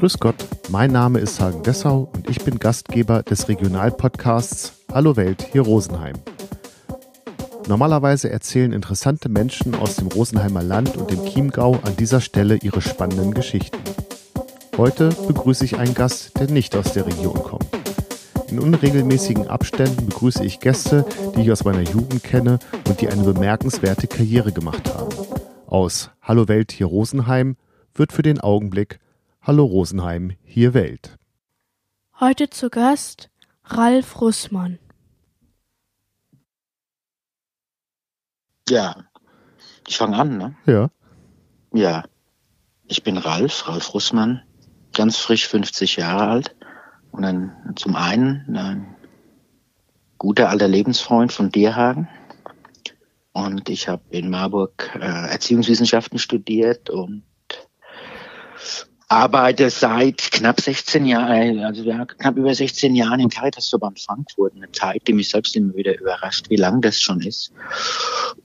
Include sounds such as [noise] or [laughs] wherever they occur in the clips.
Grüß Gott, mein Name ist Hagen Dessau und ich bin Gastgeber des Regionalpodcasts Hallo Welt hier Rosenheim. Normalerweise erzählen interessante Menschen aus dem Rosenheimer Land und dem Chiemgau an dieser Stelle ihre spannenden Geschichten. Heute begrüße ich einen Gast, der nicht aus der Region kommt. In unregelmäßigen Abständen begrüße ich Gäste, die ich aus meiner Jugend kenne und die eine bemerkenswerte Karriere gemacht haben. Aus Hallo Welt hier Rosenheim wird für den Augenblick Hallo Rosenheim hier Welt. Heute zu Gast Ralf Russmann. Ja, ich fange an, ne? Ja. Ja. Ich bin Ralf, Ralf Russmann, ganz frisch 50 Jahre alt. Und dann zum einen ein guter alter Lebensfreund von Dierhagen. Und ich habe in Marburg äh, Erziehungswissenschaften studiert und arbeite seit knapp 16 Jahren, also ja, knapp über 16 Jahren im Caritasverband Frankfurt. Eine Zeit, die mich selbst immer wieder überrascht, wie lang das schon ist.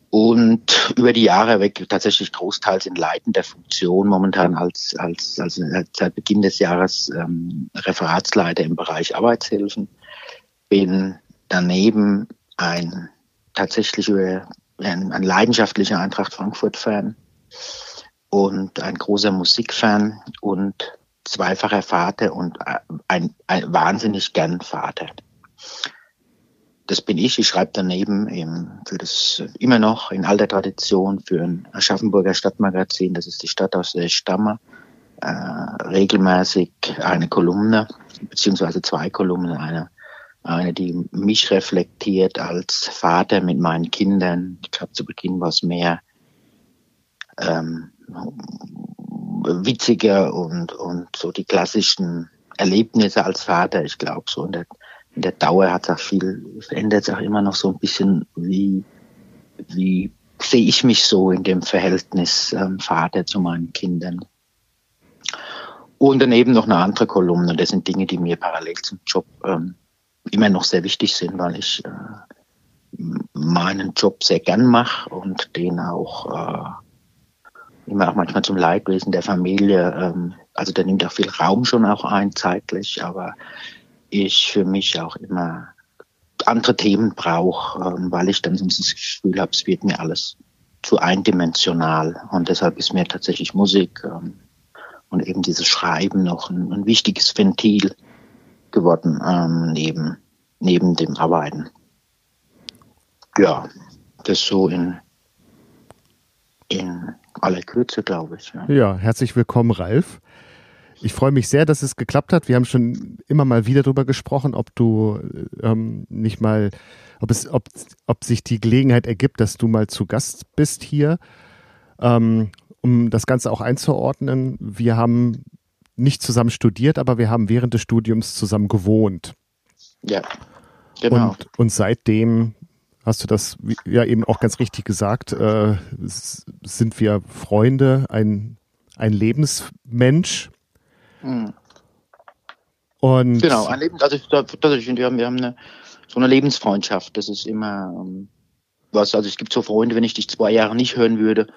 Und über die Jahre weg tatsächlich großteils in leitender Funktion, momentan als, als, als seit Beginn des Jahres ähm, Referatsleiter im Bereich Arbeitshilfen. Bin daneben ein tatsächlich ein, ein leidenschaftlicher Eintracht Frankfurt-Fan und ein großer Musikfan und zweifacher Vater und ein, ein wahnsinnig gern Vater. Das bin ich. Ich schreibe daneben eben für das immer noch in alter Tradition für ein Aschaffenburger Stadtmagazin, das ist die Stadt, aus der ich stamme, äh, regelmäßig eine Kolumne, beziehungsweise zwei Kolumnen, eine, eine, die mich reflektiert als Vater mit meinen Kindern. Ich glaube, zu Beginn war es mehr ähm, witziger und, und so die klassischen Erlebnisse als Vater. Ich glaube, so in der, in der Dauer hat sich viel, verändert sich auch immer noch so ein bisschen, wie, wie sehe ich mich so in dem Verhältnis ähm, Vater zu meinen Kindern. Und daneben noch eine andere Kolumne. Das sind Dinge, die mir parallel zum Job ähm, immer noch sehr wichtig sind, weil ich äh, meinen Job sehr gern mache und den auch äh, immer auch manchmal zum Leidwesen der Familie. Ähm, also der nimmt auch viel Raum schon auch ein zeitlich, aber ich für mich auch immer andere Themen brauche, ähm, weil ich dann sonst das Gefühl habe, es wird mir alles zu eindimensional. Und deshalb ist mir tatsächlich Musik ähm, und eben dieses Schreiben noch ein, ein wichtiges Ventil geworden ähm, neben, neben dem Arbeiten. Ja, das so in, in aller Kürze, glaube ich. Ja. ja, herzlich willkommen, Ralf. Ich freue mich sehr, dass es geklappt hat. Wir haben schon immer mal wieder darüber gesprochen, ob du ähm, nicht mal, ob es, ob, ob sich die Gelegenheit ergibt, dass du mal zu Gast bist hier. Ähm, um das Ganze auch einzuordnen, wir haben nicht zusammen studiert, aber wir haben während des Studiums zusammen gewohnt. Ja, genau. Und, und seitdem hast du das ja eben auch ganz richtig gesagt, äh, sind wir Freunde, ein, ein Lebensmensch. Mhm. Und genau, ein Leben, also ich finde, wir haben, wir haben eine, so eine Lebensfreundschaft. Das ist immer ähm, was, also es gibt so Freunde, wenn ich dich zwei Jahre nicht hören würde,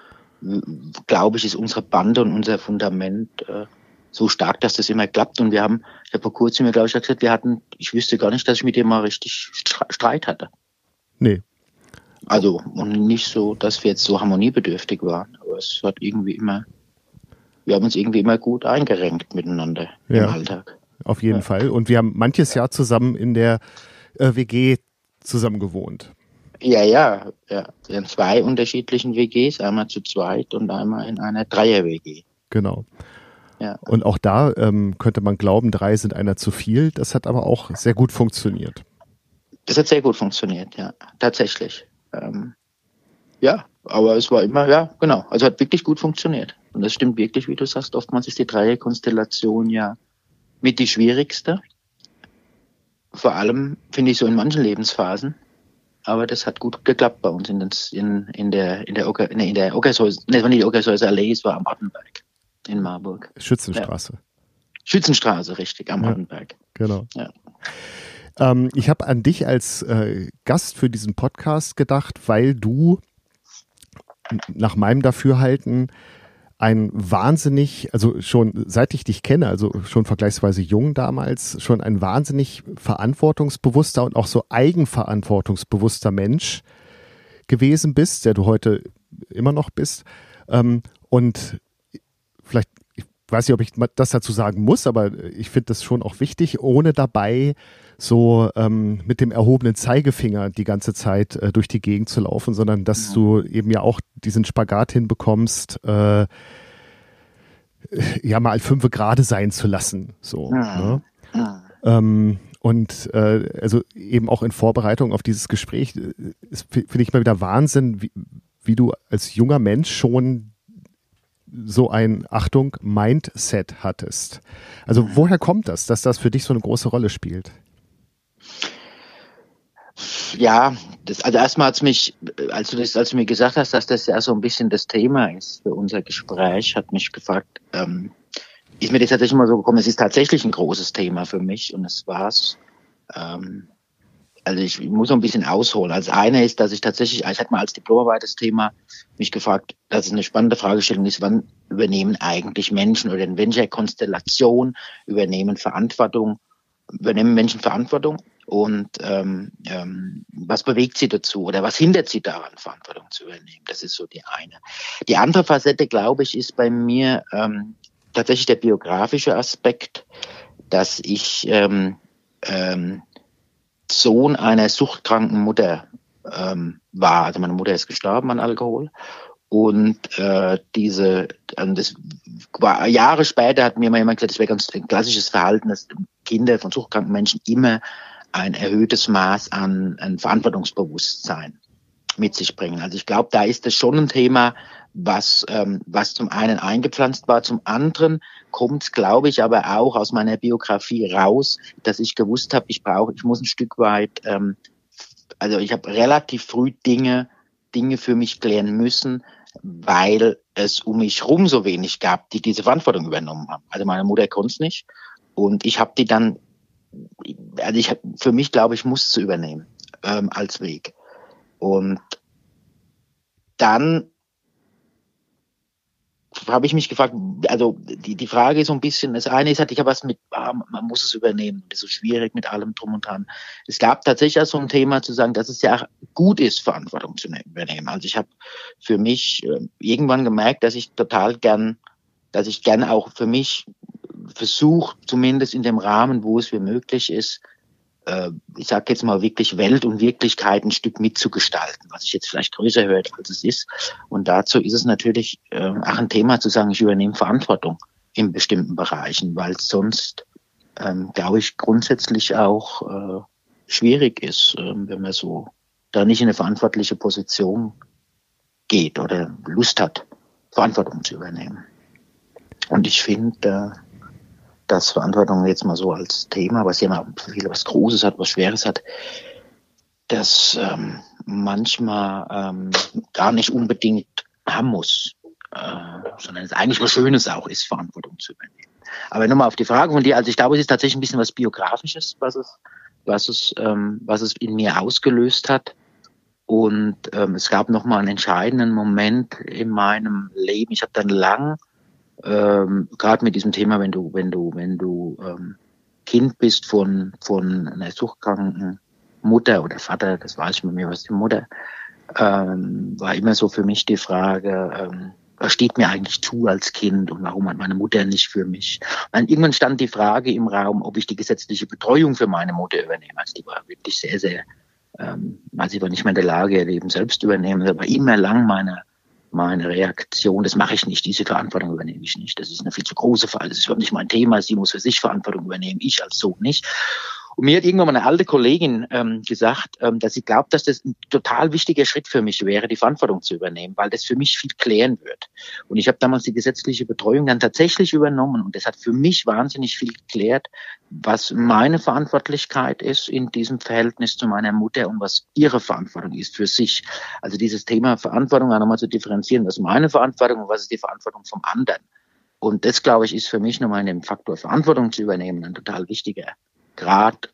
glaube ich, ist unsere Bande und unser Fundament äh, so stark, dass das immer klappt. Und wir haben, ich habe vor kurzem glaube ich, gesagt, wir hatten, ich wüsste gar nicht, dass ich mit dem mal richtig Streit hatte. Nee. Also, und nicht so, dass wir jetzt so harmoniebedürftig waren, aber es hat irgendwie immer, wir haben uns irgendwie immer gut eingerenkt miteinander ja, im Alltag. Auf jeden ja. Fall. Und wir haben manches Jahr zusammen in der äh, WG zusammen gewohnt. Ja, ja, ja. In zwei unterschiedlichen WGs, einmal zu zweit und einmal in einer Dreier-WG. Genau. Ja. Und auch da ähm, könnte man glauben, drei sind einer zu viel. Das hat aber auch sehr gut funktioniert. Das hat sehr gut funktioniert, ja, tatsächlich. Ähm, ja, aber es war immer, ja, genau. Also hat wirklich gut funktioniert. Und das stimmt wirklich, wie du sagst. Oftmals ist die Dreierkonstellation ja mit die schwierigste. Vor allem finde ich so in manchen Lebensphasen. Aber das hat gut geklappt bei uns in, das, in, in der in der Ocker, nee, in der Ockershäuser, nee, war nicht die Ockershäuser Allee, es war am Ottenberg in Marburg. Schützenstraße. Ja. Schützenstraße, richtig, am ja, Ottenberg. Genau. Ja. Ähm, ich habe an dich als äh, Gast für diesen Podcast gedacht, weil du nach meinem Dafürhalten ein wahnsinnig, also schon seit ich dich kenne, also schon vergleichsweise jung damals, schon ein wahnsinnig verantwortungsbewusster und auch so eigenverantwortungsbewusster Mensch gewesen bist, der du heute immer noch bist. Ähm, und vielleicht, ich weiß nicht, ob ich das dazu sagen muss, aber ich finde das schon auch wichtig, ohne dabei so ähm, mit dem erhobenen Zeigefinger die ganze Zeit äh, durch die Gegend zu laufen, sondern dass ja. du eben ja auch diesen Spagat hinbekommst, äh, ja mal fünfe gerade sein zu lassen. So. Ja. Ne? Ähm, und äh, also eben auch in Vorbereitung auf dieses Gespräch äh, finde ich mal wieder Wahnsinn, wie, wie du als junger Mensch schon so ein, Achtung, Mindset hattest. Also woher kommt das, dass das für dich so eine große Rolle spielt? Ja, das, also erstmal hat mich, als du das, als du mir gesagt hast, dass das ja so ein bisschen das Thema ist für unser Gespräch, hat mich gefragt, ähm, ist mir das tatsächlich mal so gekommen, es ist tatsächlich ein großes Thema für mich und es war's. Ähm, also ich muss so ein bisschen ausholen. Als eine ist, dass ich tatsächlich, ich hatte mal als Diplomarbeit das Thema mich gefragt, dass es eine spannende Fragestellung ist, wann übernehmen eigentlich Menschen oder in welcher Konstellation übernehmen Verantwortung, übernehmen Menschen Verantwortung und ähm, ähm, was bewegt sie dazu oder was hindert sie daran, Verantwortung zu übernehmen? Das ist so die eine. Die andere Facette, glaube ich, ist bei mir ähm, tatsächlich der biografische Aspekt, dass ich ähm, ähm, Sohn einer suchtkranken Mutter ähm, war. Also meine Mutter ist gestorben an Alkohol. Und äh, diese, also das war Jahre später hat mir mal jemand gesagt, das wäre ganz ein klassisches Verhalten, dass Kinder von suchtkranken Menschen immer ein erhöhtes Maß an, an Verantwortungsbewusstsein mit sich bringen. Also ich glaube, da ist es schon ein Thema, was, ähm, was zum einen eingepflanzt war, zum anderen kommt glaube ich, aber auch aus meiner Biografie raus, dass ich gewusst habe, ich brauche, ich muss ein Stück weit, ähm, also ich habe relativ früh Dinge, Dinge für mich klären müssen, weil es um mich rum so wenig gab, die diese Verantwortung übernommen haben. Also meine Mutter konnte es nicht und ich habe die dann also ich für mich glaube ich muss zu übernehmen ähm, als Weg. Und dann habe ich mich gefragt, also die, die Frage ist so ein bisschen, das eine ist halt, ich habe was mit, ah, man muss es übernehmen, das ist so schwierig mit allem drum und dran. Es gab tatsächlich auch so ein Thema zu sagen, dass es ja gut ist, Verantwortung zu ne-, übernehmen. Also ich habe für mich äh, irgendwann gemerkt, dass ich total gern, dass ich gern auch für mich versucht, zumindest in dem Rahmen, wo es mir möglich ist, äh, ich sage jetzt mal wirklich Welt und Wirklichkeit ein Stück mitzugestalten, was sich jetzt vielleicht größer hört, als es ist. Und dazu ist es natürlich äh, auch ein Thema zu sagen, ich übernehme Verantwortung in bestimmten Bereichen, weil sonst, ähm, glaube ich, grundsätzlich auch äh, schwierig ist, äh, wenn man so da nicht in eine verantwortliche Position geht oder Lust hat, Verantwortung zu übernehmen. Und ich finde, äh, dass Verantwortung jetzt mal so als Thema, was ja mal viel was Großes hat, was Schweres hat, das ähm, manchmal ähm, gar nicht unbedingt haben muss, äh, sondern es eigentlich was Schönes auch ist, Verantwortung zu übernehmen. Aber nochmal auf die Frage von dir, also ich glaube, es ist tatsächlich ein bisschen was Biografisches, was es, was es, ähm, was es in mir ausgelöst hat. Und ähm, es gab nochmal einen entscheidenden Moment in meinem Leben. Ich habe dann lang ähm, gerade mit diesem Thema, wenn du, wenn du, wenn du ähm, Kind bist von, von einer suchtkranken Mutter oder Vater, das weiß ich bei mir, was die Mutter, ähm, war immer so für mich die Frage, ähm, was steht mir eigentlich zu als Kind und warum hat meine Mutter nicht für mich? Und irgendwann stand die Frage im Raum, ob ich die gesetzliche Betreuung für meine Mutter übernehme. Also die war wirklich sehr, sehr, ähm, also ich war nicht mehr in der Lage, ihr Leben selbst übernehmen. Das war immer lang meine meine Reaktion, das mache ich nicht, diese Verantwortung übernehme ich nicht. Das ist eine viel zu große Frage, das ist überhaupt nicht mein Thema, sie muss für sich Verantwortung übernehmen, ich als Sohn nicht. Und mir hat irgendwann mal eine alte Kollegin ähm, gesagt, ähm, dass sie glaubt, dass das ein total wichtiger Schritt für mich wäre, die Verantwortung zu übernehmen, weil das für mich viel klären wird. Und ich habe damals die gesetzliche Betreuung dann tatsächlich übernommen und das hat für mich wahnsinnig viel geklärt, was meine Verantwortlichkeit ist in diesem Verhältnis zu meiner Mutter und was ihre Verantwortung ist für sich. Also dieses Thema Verantwortung auch nochmal zu differenzieren, was meine Verantwortung und was ist die Verantwortung vom anderen. Und das, glaube ich, ist für mich nochmal in dem Faktor Verantwortung zu übernehmen ein total wichtiger Grad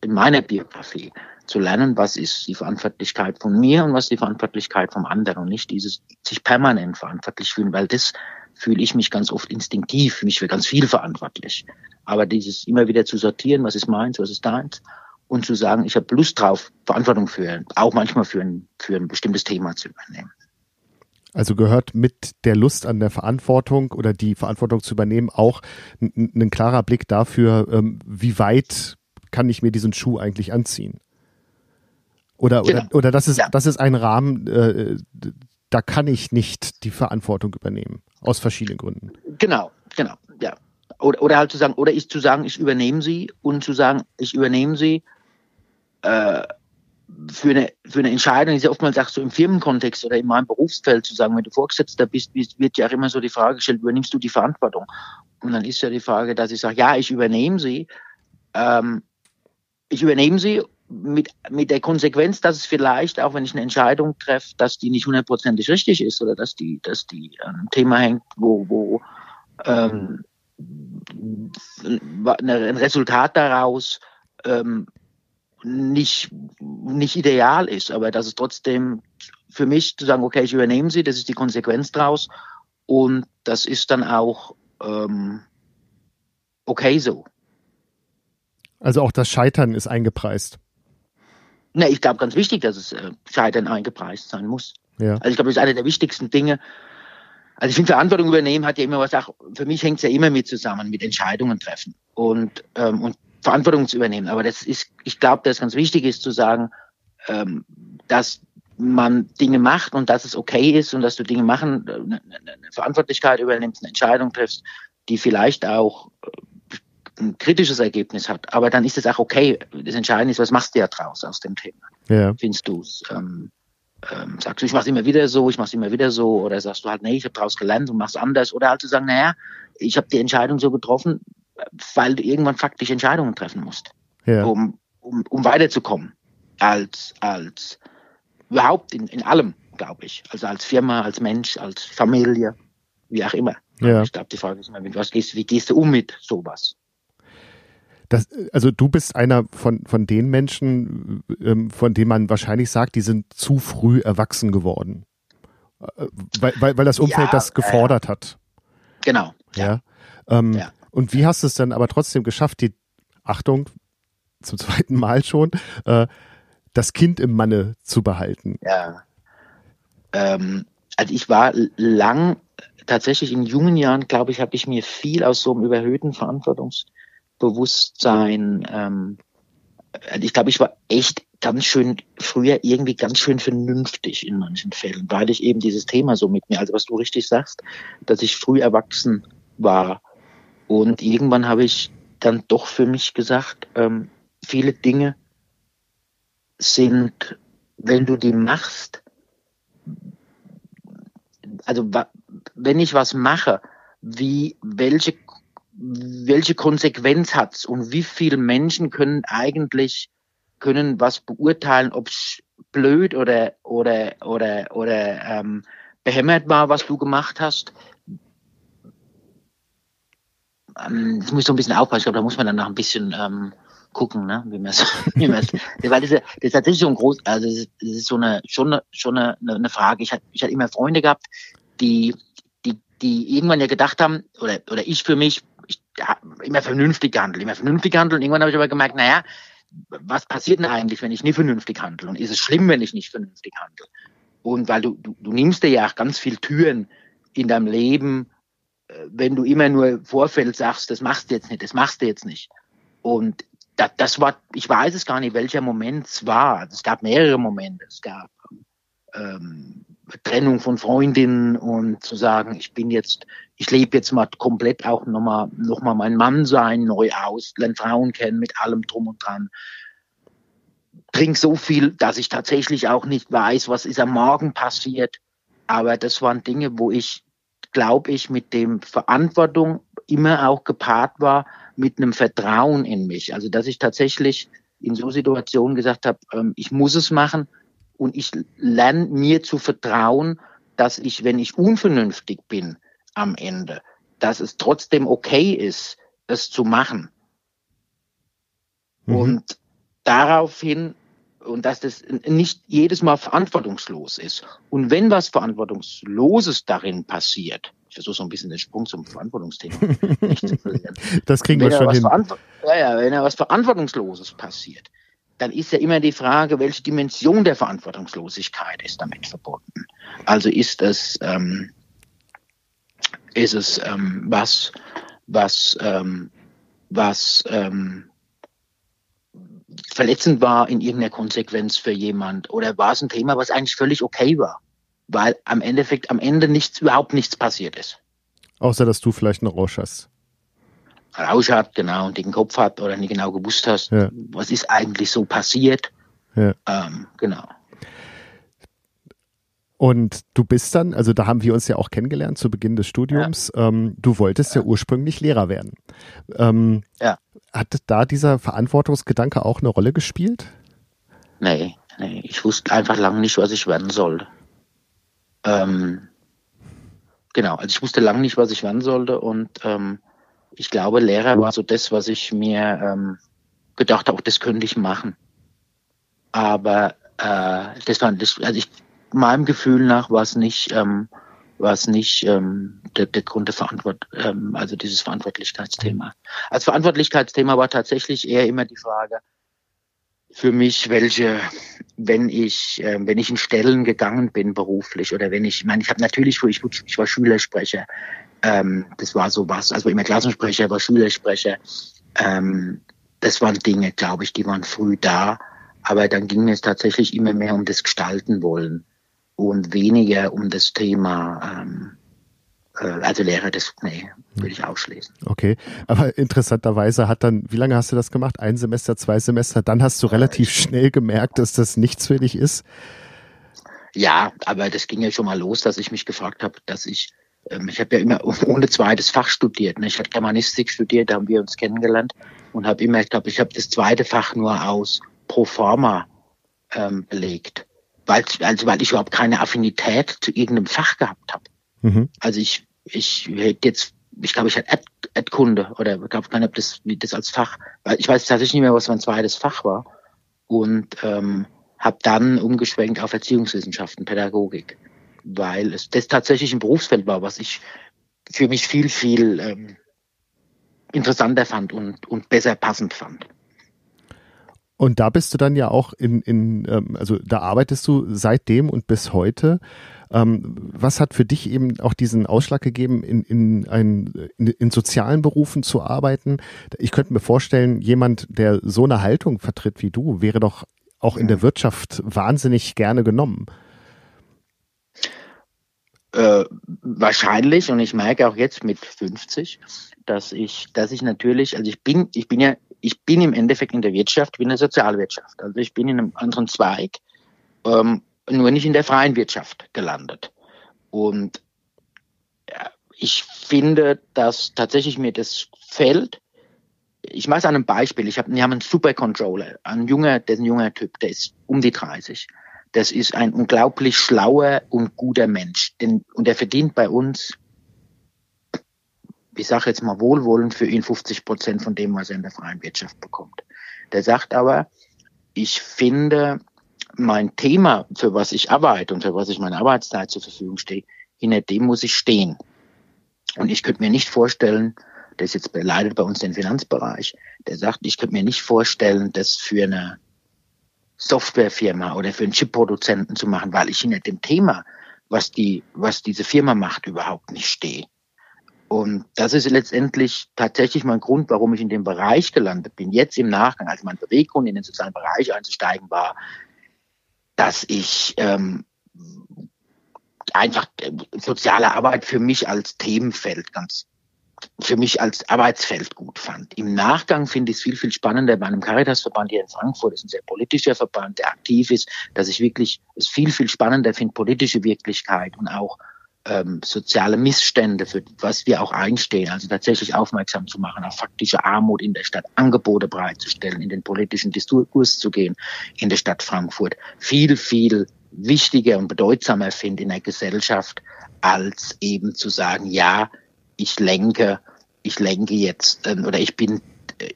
in meiner Biografie zu lernen, was ist die Verantwortlichkeit von mir und was ist die Verantwortlichkeit vom anderen und nicht dieses sich permanent verantwortlich fühlen, weil das fühle ich mich ganz oft instinktiv, mich für ganz viel verantwortlich. Aber dieses immer wieder zu sortieren, was ist meins, was ist deins, und zu sagen, ich habe Lust drauf, Verantwortung für, auch manchmal für ein, für ein bestimmtes Thema zu übernehmen. Also gehört mit der Lust an der Verantwortung oder die Verantwortung zu übernehmen auch ein, klarer Blick dafür, ähm, wie weit kann ich mir diesen Schuh eigentlich anziehen? Oder, genau. oder, oder das ist, ja. das ist ein Rahmen, äh, da kann ich nicht die Verantwortung übernehmen. Aus verschiedenen Gründen. Genau, genau, ja. Oder, oder halt zu sagen, oder ich zu sagen, ich übernehme sie und zu sagen, ich übernehme sie äh, für eine, für eine Entscheidung ist ja oftmals auch so im Firmenkontext oder in meinem Berufsfeld zu sagen, wenn du Vorgesetzter bist, wird ja auch immer so die Frage gestellt, übernimmst du die Verantwortung? Und dann ist ja die Frage, dass ich sage, ja, ich übernehme sie. Ähm, ich übernehme sie mit, mit der Konsequenz, dass es vielleicht, auch wenn ich eine Entscheidung treffe, dass die nicht hundertprozentig richtig ist oder dass die, dass die ein Thema hängt, wo, wo ähm, ein Resultat daraus ähm, nicht, nicht ideal ist, aber dass es trotzdem für mich zu sagen, okay, ich übernehme sie, das ist die Konsequenz daraus und das ist dann auch ähm, okay so. Also auch das Scheitern ist eingepreist. Ne, ich glaube ganz wichtig, dass es äh, Scheitern eingepreist sein muss. Ja. Also ich glaube, das ist eine der wichtigsten Dinge. Also ich finde, Verantwortung übernehmen hat ja immer was auch, für mich hängt es ja immer mit zusammen, mit Entscheidungen treffen und, ähm, und Verantwortung zu übernehmen. Aber das ist, ich glaube, dass ganz wichtig ist zu sagen, ähm, dass man Dinge macht und dass es okay ist und dass du Dinge machen, eine, äh, eine Verantwortlichkeit übernimmst, eine Entscheidung triffst, die vielleicht auch äh, ein kritisches Ergebnis hat. Aber dann ist es auch okay. Das Entscheidende ist, was machst du ja draus aus dem Thema? Ja. Findest du es? Ähm, ähm, sagst du, ich mache immer wieder so, ich mache immer wieder so, oder sagst du halt, nee, ich habe daraus gelernt und mach's anders, oder halt zu sagen, naja, ich habe die Entscheidung so getroffen, weil du irgendwann faktisch Entscheidungen treffen musst, ja. um, um, um weiterzukommen, als als überhaupt in, in allem, glaube ich, also als Firma, als Mensch, als Familie, wie auch immer. Ja. Ich glaube, die Frage ist immer, was gehst, wie gehst du um mit sowas? Das, also du bist einer von, von den Menschen, ähm, von denen man wahrscheinlich sagt, die sind zu früh erwachsen geworden. Äh, weil, weil, weil das Umfeld ja, das gefordert äh, hat. Genau. Ja. ja. Ähm, ja. Und wie hast du es dann aber trotzdem geschafft, die Achtung, zum [laughs] zweiten Mal schon, äh, das Kind im Manne zu behalten? Ja. Ähm, also ich war lang, tatsächlich in jungen Jahren, glaube ich, habe ich mir viel aus so einem überhöhten Verantwortungs- Bewusstsein. Ähm, also ich glaube, ich war echt ganz schön früher irgendwie ganz schön vernünftig in manchen Fällen, weil ich eben dieses Thema so mit mir, also was du richtig sagst, dass ich früh erwachsen war. Und irgendwann habe ich dann doch für mich gesagt, ähm, viele Dinge sind, wenn du die machst, also wenn ich was mache, wie, welche welche Konsequenz hat's und wie viele Menschen können eigentlich können was beurteilen, ob es blöd oder oder oder oder ähm, behämmert war, was du gemacht hast. Ähm, das muss so ein bisschen aufpassen. Ich glaube, da muss man dann noch ein bisschen ähm, gucken, ne? wie man es, [laughs] wie man es, [laughs] weil das ist, das ist tatsächlich so ein groß, also das ist, das ist so eine schon eine, schon eine, eine Frage. Ich hatte ich hatte immer Freunde gehabt, die die die irgendwann ja gedacht haben oder oder ich für mich ich ja, immer vernünftig gehandelt, immer vernünftig gehandelt. Und irgendwann habe ich aber gemerkt, naja, was passiert denn eigentlich, wenn ich nicht vernünftig handle? Und ist es schlimm, wenn ich nicht vernünftig handle? Und weil du, du, du nimmst dir ja auch ganz viel Türen in deinem Leben, wenn du immer nur Vorfeld sagst, das machst du jetzt nicht, das machst du jetzt nicht. Und das, das war, ich weiß es gar nicht, welcher Moment es war. Es gab mehrere Momente. Es gab ähm, Trennung von Freundinnen und zu sagen, ich bin jetzt, ich lebe jetzt mal komplett auch nochmal noch mal mein Mann sein neu aus, lerne Frauen kennen mit allem drum und dran. Trink so viel, dass ich tatsächlich auch nicht weiß, was ist am Morgen passiert. Aber das waren Dinge, wo ich, glaube ich, mit dem Verantwortung immer auch gepaart war, mit einem Vertrauen in mich. Also dass ich tatsächlich in so Situationen gesagt habe, ähm, ich muss es machen und ich lerne mir zu vertrauen, dass ich, wenn ich unvernünftig bin am Ende, dass es trotzdem okay ist, es zu machen. Mhm. Und daraufhin, und dass das nicht jedes Mal verantwortungslos ist. Und wenn was Verantwortungsloses darin passiert, versuche so ein bisschen den Sprung zum Verantwortungsthema nicht zu verlieren. Das kriegen wenn wir schon hin. Ja, ja, wenn da was Verantwortungsloses passiert, dann ist ja immer die Frage, welche Dimension der Verantwortungslosigkeit ist damit verbunden. Also ist es, ähm, ist es ähm, was, was, ähm, was ähm, verletzend war in irgendeiner Konsequenz für jemand oder war es ein Thema, was eigentlich völlig okay war, weil am Endeffekt am Ende nichts überhaupt nichts passiert ist. Außer dass du vielleicht einen Rausch hast. Rausch hat, genau, und dicken Kopf hat oder nicht genau gewusst hast, ja. was ist eigentlich so passiert. Ja. Ähm, genau. Und du bist dann, also da haben wir uns ja auch kennengelernt zu Beginn des Studiums. Ja. Ähm, du wolltest ja. ja. ursprünglich Lehrer werden. Ähm, ja. Hat da dieser Verantwortungsgedanke auch eine Rolle gespielt? Nee, nee. Ich wusste einfach lange nicht, was ich werden sollte. Ähm, genau, also ich wusste lange nicht, was ich werden sollte und ähm, ich glaube, Lehrer war so das, was ich mir ähm, gedacht habe, das könnte ich machen. Aber äh, das war das, also ich meinem Gefühl nach war es nicht, ähm, war es nicht ähm, der, der Grund der Verantwort, ähm, also dieses Verantwortlichkeitsthema. Als Verantwortlichkeitsthema war tatsächlich eher immer die Frage für mich, welche, wenn ich, äh, wenn ich in Stellen gegangen bin beruflich oder wenn ich, ich meine, ich habe natürlich, ich, ich war Schülersprecher, ähm, das war so was, also immer Klassensprecher, war Schülersprecher, ähm, das waren Dinge, glaube ich, die waren früh da, aber dann ging es tatsächlich immer mehr um das Gestalten wollen und weniger um das Thema, ähm, äh, also Lehrer, das, nee, würde ich ausschließen. Okay, aber interessanterweise hat dann, wie lange hast du das gemacht? Ein Semester, zwei Semester, dann hast du relativ schnell gemerkt, dass das nichts für dich ist? Ja, aber das ging ja schon mal los, dass ich mich gefragt habe, dass ich, ähm, ich habe ja immer [laughs] ohne zweites Fach studiert. Ne? Ich habe Germanistik studiert, da haben wir uns kennengelernt und habe immer, ich glaube, ich habe das zweite Fach nur aus pro forma ähm, belegt weil, also weil ich überhaupt keine Affinität zu irgendeinem Fach gehabt habe. Mhm. Also ich, ich hätte jetzt, ich glaube, ich hatte Ad, Ad-Kunde oder ich glaube gar nicht, ob das, wie das als Fach, weil ich weiß tatsächlich nicht mehr, was mein zweites Fach war. Und ähm, habe dann umgeschwenkt auf Erziehungswissenschaften, Pädagogik, weil es das tatsächlich ein Berufsfeld war, was ich für mich viel, viel ähm, interessanter fand und, und besser passend fand. Und da bist du dann ja auch in, in ähm, also da arbeitest du seitdem und bis heute. Ähm, was hat für dich eben auch diesen Ausschlag gegeben, in, in, ein, in, in sozialen Berufen zu arbeiten? Ich könnte mir vorstellen, jemand, der so eine Haltung vertritt wie du, wäre doch auch in der Wirtschaft wahnsinnig gerne genommen. Äh, wahrscheinlich und ich merke auch jetzt mit 50, dass ich, dass ich natürlich, also ich bin, ich bin ja ich bin im Endeffekt in der Wirtschaft, bin in der Sozialwirtschaft. Also ich bin in einem anderen Zweig, ähm, nur nicht in der freien Wirtschaft gelandet. Und ja, ich finde, dass tatsächlich mir das fällt. Ich mache es an einem Beispiel. Ich hab, wir haben einen Supercontroller, ein junger, der ist ein junger Typ, der ist um die 30. Das ist ein unglaublich schlauer und guter Mensch. Denn, und der verdient bei uns ich sage jetzt mal wohlwollend für ihn 50 Prozent von dem, was er in der freien Wirtschaft bekommt. Der sagt aber, ich finde mein Thema, für was ich arbeite und für was ich meine Arbeitszeit zur Verfügung stehe, hinter dem muss ich stehen. Und ich könnte mir nicht vorstellen, ist jetzt leidet bei uns den Finanzbereich, der sagt, ich könnte mir nicht vorstellen, das für eine Softwarefirma oder für einen Chipproduzenten zu machen, weil ich hinter dem Thema, was die, was diese Firma macht, überhaupt nicht stehe. Und das ist letztendlich tatsächlich mein Grund, warum ich in dem Bereich gelandet bin. Jetzt im Nachgang, als mein Beweggrund in den sozialen Bereich einzusteigen war, dass ich ähm, einfach äh, soziale Arbeit für mich als Themenfeld ganz für mich als Arbeitsfeld gut fand. Im Nachgang finde ich es viel, viel spannender bei einem Caritasverband hier in Frankfurt, das ist ein sehr politischer Verband, der aktiv ist, dass ich wirklich es viel, viel spannender finde, politische Wirklichkeit und auch ähm, soziale Missstände, für was wir auch einstehen, also tatsächlich aufmerksam zu machen auf faktische Armut in der Stadt, Angebote bereitzustellen, in den politischen Diskurs zu gehen in der Stadt Frankfurt, viel, viel wichtiger und bedeutsamer finde in der Gesellschaft, als eben zu sagen, ja, ich lenke, ich lenke jetzt ähm, oder ich bin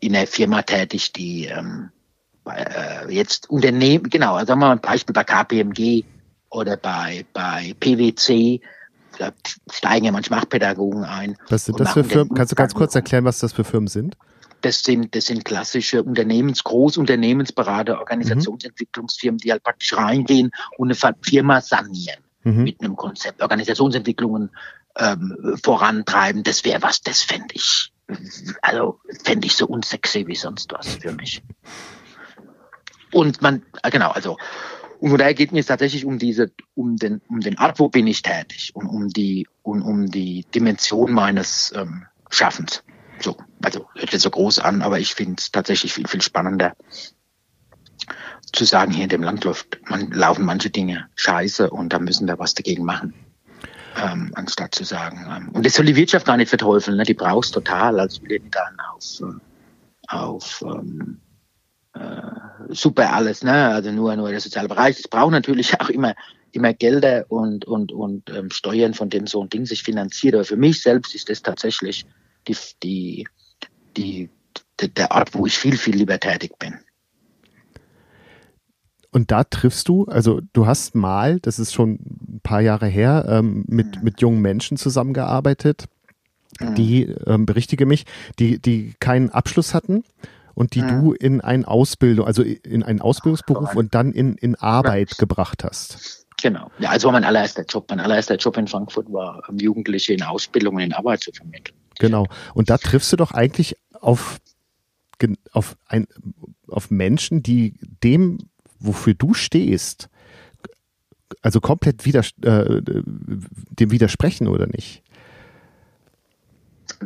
in einer Firma tätig, die ähm, äh, jetzt Unternehmen, genau, also sagen wir mal ein Beispiel bei KPMG oder bei, bei PwC, da steigen ja manchmal auch Pädagogen ein. Was sind das für Firmen? Kannst du ganz kurz erklären, was das für Firmen sind? Das sind, das sind klassische Unternehmens-, Großunternehmensberater, Organisationsentwicklungsfirmen, die halt praktisch reingehen und eine Firma sanieren mhm. mit einem Konzept, Organisationsentwicklungen ähm, vorantreiben. Das wäre was, das fände ich, also fände ich so unsexy wie sonst was für mich. Und man, äh, genau, also und von daher geht mir es tatsächlich um diese, um den, um den Art, wo bin ich tätig und um die, und um die Dimension meines ähm, Schaffens. So, also hört jetzt so groß an, aber ich finde es tatsächlich viel, viel spannender zu sagen, hier in dem Land läuft, man, laufen manche Dinge scheiße und da müssen wir was dagegen machen. Ähm, anstatt zu sagen, ähm, und das soll die Wirtschaft gar nicht verteufeln, ne? die brauchst total, also wir dann auf, äh, auf ähm, äh, super alles, ne? Also nur nur der soziale Bereich. Es braucht natürlich [laughs] auch immer immer Gelder und und und ähm, Steuern, von dem so ein Ding sich finanziert. Aber für mich selbst ist das tatsächlich die die die, die der Ort, wo ich viel viel lieber tätig bin. Und da triffst du, also du hast mal, das ist schon ein paar Jahre her, ähm, mit, mhm. mit jungen Menschen zusammengearbeitet, mhm. die, ähm, berichtige mich, die, die keinen Abschluss hatten und die ja. du in ein Ausbildung, also in einen Ausbildungsberuf und dann in, in Arbeit gebracht hast. Genau. Ja, also mein allererster Job. Mein allererster Job in Frankfurt war, um Jugendliche in Ausbildung und in Arbeit zu vermitteln. Genau. Und da triffst du doch eigentlich auf, auf, ein, auf Menschen, die dem, wofür du stehst, also komplett widers äh, dem widersprechen oder nicht?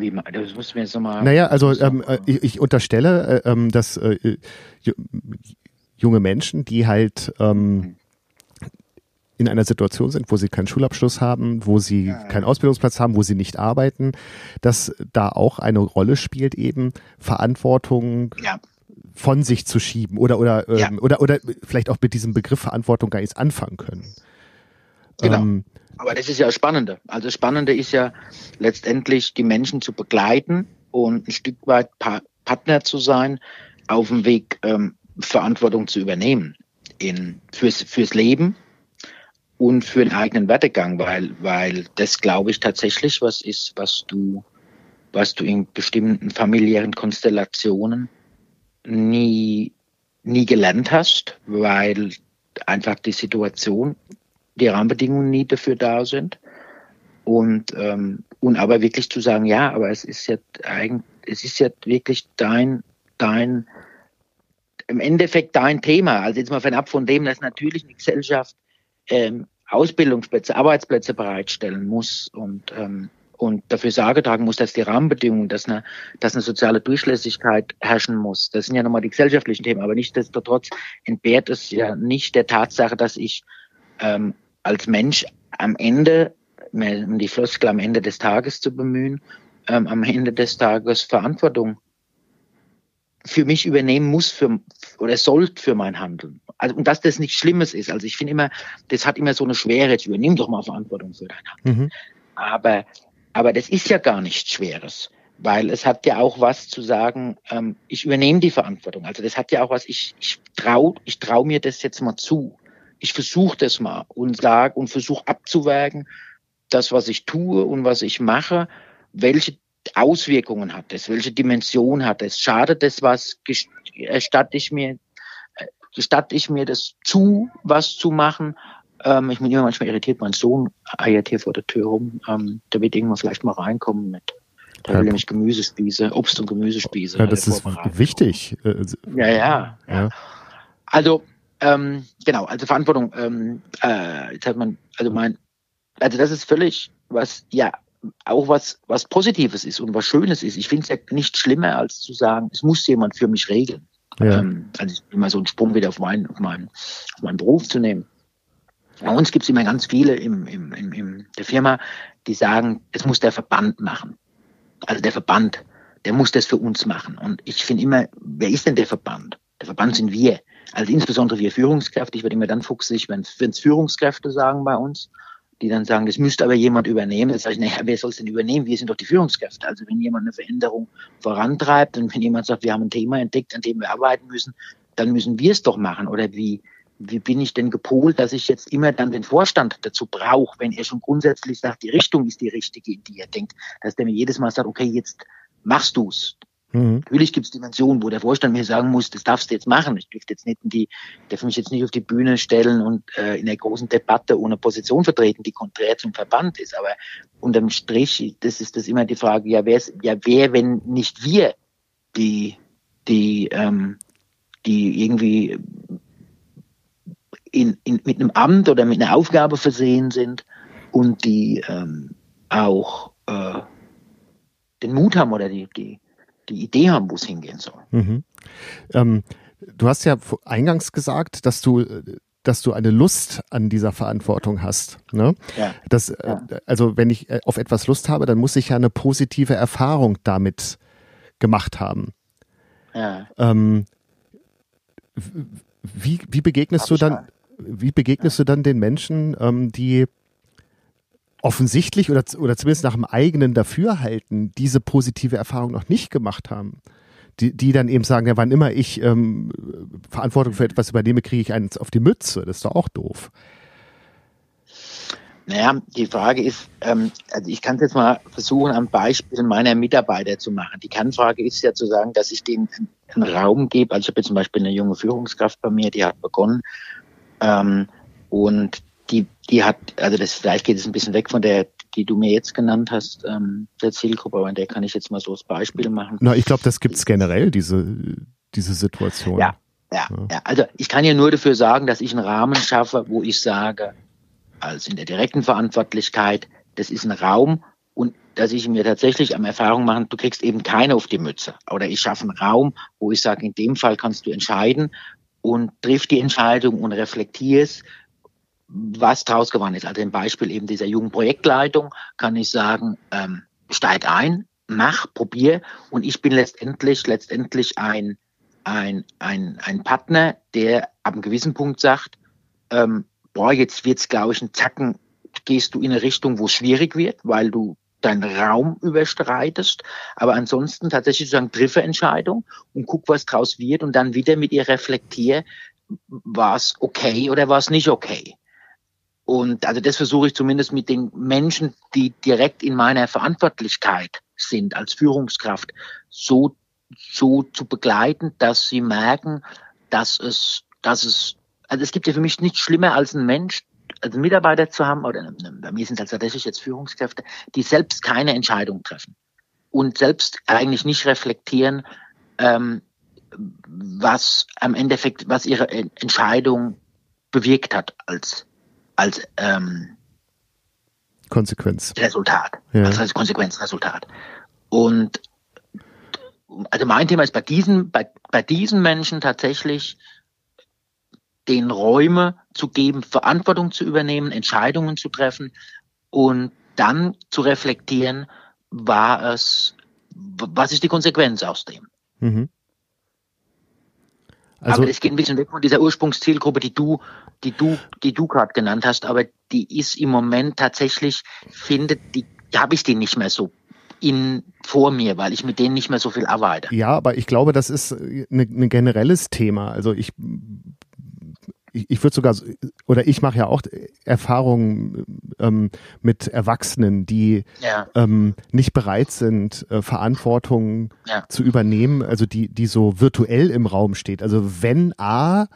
Wie, das musst du mir jetzt nochmal. Naja, also ähm, äh, ich, ich, unterstelle, äh, ähm, dass äh, junge Menschen, die halt ähm, in einer Situation sind, wo sie keinen Schulabschluss haben, wo sie ja, keinen Ausbildungsplatz haben, wo sie nicht arbeiten, dass da auch eine Rolle spielt, eben Verantwortung ja. von sich zu schieben oder oder, ähm, oder oder vielleicht auch mit diesem Begriff Verantwortung gar nichts anfangen können. Genau. Ähm, aber das ist ja das Spannende. Also das Spannende ist ja letztendlich die Menschen zu begleiten und ein Stück weit pa Partner zu sein, auf dem Weg ähm, Verantwortung zu übernehmen in, fürs, fürs Leben und für den eigenen Werdegang, weil, weil das glaube ich tatsächlich was ist, was du, was du in bestimmten familiären Konstellationen nie, nie gelernt hast, weil einfach die Situation die Rahmenbedingungen nie dafür da sind. Und, ähm, und aber wirklich zu sagen, ja, aber es ist ja eigentlich, es ist ja wirklich dein, dein, im Endeffekt dein Thema. Also jetzt mal fernab von dem, dass natürlich eine Gesellschaft ähm, Ausbildungsplätze, Arbeitsplätze bereitstellen muss und ähm, und dafür Sorge tragen muss, dass die Rahmenbedingungen, dass eine, dass eine soziale Durchlässigkeit herrschen muss. Das sind ja nochmal die gesellschaftlichen Themen, aber nichtsdestotrotz entbehrt es ja nicht der Tatsache, dass ich ähm, als Mensch am Ende, um die Floskel am Ende des Tages zu bemühen, ähm, am Ende des Tages Verantwortung für mich übernehmen muss für, oder soll für mein Handeln. Also, und dass das nichts Schlimmes ist. Also ich finde immer, das hat immer so eine Schwere, jetzt übernimm doch mal Verantwortung für dein Handeln. Mhm. Aber, aber das ist ja gar nichts Schweres, weil es hat ja auch was zu sagen, ähm, ich übernehme die Verantwortung. Also das hat ja auch was, ich, ich trau, ich trau mir das jetzt mal zu ich versuche das mal und sage und versuche abzuwägen, das, was ich tue und was ich mache, welche Auswirkungen hat es, welche Dimension hat es, schadet es was, gestatte ich mir, äh, gestatte ich mir das zu, was zu machen. Ähm, ich bin immer manchmal irritiert, mein Sohn eiert hier vor der Tür rum, ähm, der wird irgendwann vielleicht mal reinkommen mit da will nämlich Gemüsespieße, Obst- und Gemüsespieße. Ja, das ist wichtig. Äh, ja, ja, ja. Also ähm, genau, also Verantwortung, ähm, äh, jetzt hat man, also mein, also das ist völlig was, ja, auch was, was Positives ist und was Schönes ist. Ich finde es ja nicht schlimmer, als zu sagen, es muss jemand für mich regeln. Ja. Ähm, also immer so einen Sprung wieder auf meinen, auf meinen, auf meinen Beruf zu nehmen. Bei uns gibt es immer ganz viele im, im, im, in der Firma, die sagen, es muss der Verband machen. Also der Verband, der muss das für uns machen. Und ich finde immer, wer ist denn der Verband? Der Verband sind wir. Also insbesondere wir Führungskräfte. Ich werde immer dann fuchsig, wenn es Führungskräfte sagen bei uns, die dann sagen, das müsste aber jemand übernehmen. Das sage ich, naja, wer soll es denn übernehmen? Wir sind doch die Führungskräfte. Also wenn jemand eine Veränderung vorantreibt und wenn jemand sagt, wir haben ein Thema entdeckt, an dem wir arbeiten müssen, dann müssen wir es doch machen. Oder wie, wie bin ich denn gepolt, dass ich jetzt immer dann den Vorstand dazu brauche, wenn er schon grundsätzlich sagt, die Richtung ist die richtige, in die er denkt, dass der mir jedes Mal sagt, okay, jetzt machst du's. Mhm. Natürlich gibt es Dimensionen, wo der Vorstand mir sagen muss, das darfst du jetzt machen. Ich dürfte jetzt nicht in die, darf mich jetzt nicht auf die Bühne stellen und äh, in einer großen Debatte ohne Position vertreten, die konträr zum Verband ist. Aber unterm Strich, das ist das immer die Frage, ja, wer, ja, wer, wenn nicht wir, die, die, ähm, die irgendwie in, in, mit einem Amt oder mit einer Aufgabe versehen sind und die ähm, auch äh, den Mut haben oder die, die, die Idee haben, wo es hingehen soll. Mhm. Ähm, du hast ja eingangs gesagt, dass du dass du eine Lust an dieser Verantwortung hast. Ne? Ja. Das, äh, ja. Also wenn ich äh, auf etwas Lust habe, dann muss ich ja eine positive Erfahrung damit gemacht haben. Ja. Ähm, wie, wie begegnest Hab du dann, wie begegnest ja. du dann den Menschen, ähm, die offensichtlich oder, oder zumindest nach dem eigenen Dafürhalten diese positive Erfahrung noch nicht gemacht haben? Die, die dann eben sagen, ja, wann immer ich ähm, Verantwortung für etwas übernehme, kriege ich eins auf die Mütze. Das ist doch auch doof. Naja, die Frage ist, ähm, also ich kann es jetzt mal versuchen, am Beispiel meiner Mitarbeiter zu machen. Die Kernfrage ist ja zu sagen, dass ich denen einen Raum gebe. Also ich habe zum Beispiel eine junge Führungskraft bei mir, die hat begonnen ähm, und die, die hat, also das vielleicht geht es ein bisschen weg von der, die du mir jetzt genannt hast, ähm, der Zielgruppe, aber an der kann ich jetzt mal so als Beispiel machen. Na, ich glaube, das gibt es generell, diese, diese Situation. Ja, ja, ja, ja. Also ich kann ja nur dafür sagen, dass ich einen Rahmen schaffe, wo ich sage, als in der direkten Verantwortlichkeit, das ist ein Raum und dass ich mir tatsächlich am Erfahrung machen, du kriegst eben keine auf die Mütze. Oder ich schaffe einen Raum, wo ich sage, in dem Fall kannst du entscheiden und triff die Entscheidung und reflektierst, was draus geworden ist. Also im Beispiel eben dieser jungen Projektleitung kann ich sagen, ähm, steig ein, mach, probier und ich bin letztendlich, letztendlich ein, ein, ein, ein Partner, der ab einem gewissen Punkt sagt, ähm, boah, jetzt wird's, glaube ich, ein Zacken, gehst du in eine Richtung, wo es schwierig wird, weil du deinen Raum überstreitest. Aber ansonsten tatsächlich sozusagen triffe Entscheidung und guck, was draus wird und dann wieder mit ihr reflektiere, war es okay oder war es nicht okay. Und also das versuche ich zumindest mit den Menschen, die direkt in meiner Verantwortlichkeit sind als Führungskraft, so, so zu begleiten, dass sie merken, dass es, dass es, also es gibt ja für mich nichts schlimmer als ein Mensch, also Mitarbeiter zu haben, oder bei mir sind es tatsächlich jetzt Führungskräfte, die selbst keine Entscheidung treffen und selbst eigentlich nicht reflektieren, ähm, was am Endeffekt, was ihre Entscheidung bewirkt hat als als ähm, Konsequenz. Resultat. Ja. Als Konsequenzresultat. Und also mein Thema ist bei diesen, bei, bei diesen Menschen tatsächlich den Räume zu geben, Verantwortung zu übernehmen, Entscheidungen zu treffen und dann zu reflektieren, war es, was ist die Konsequenz aus dem? Mhm. Also, aber es geht ein bisschen weg von dieser Ursprungszielgruppe, die du, die du, die du gerade genannt hast, aber die ist im Moment tatsächlich, findet, die, habe ich die nicht mehr so in vor mir, weil ich mit denen nicht mehr so viel arbeite. Ja, aber ich glaube, das ist ein ne generelles Thema. Also ich ich, ich würde sogar, oder ich mache ja auch Erfahrungen ähm, mit Erwachsenen, die ja. ähm, nicht bereit sind, äh, Verantwortung ja. zu übernehmen, also die, die so virtuell im Raum steht. Also wenn A,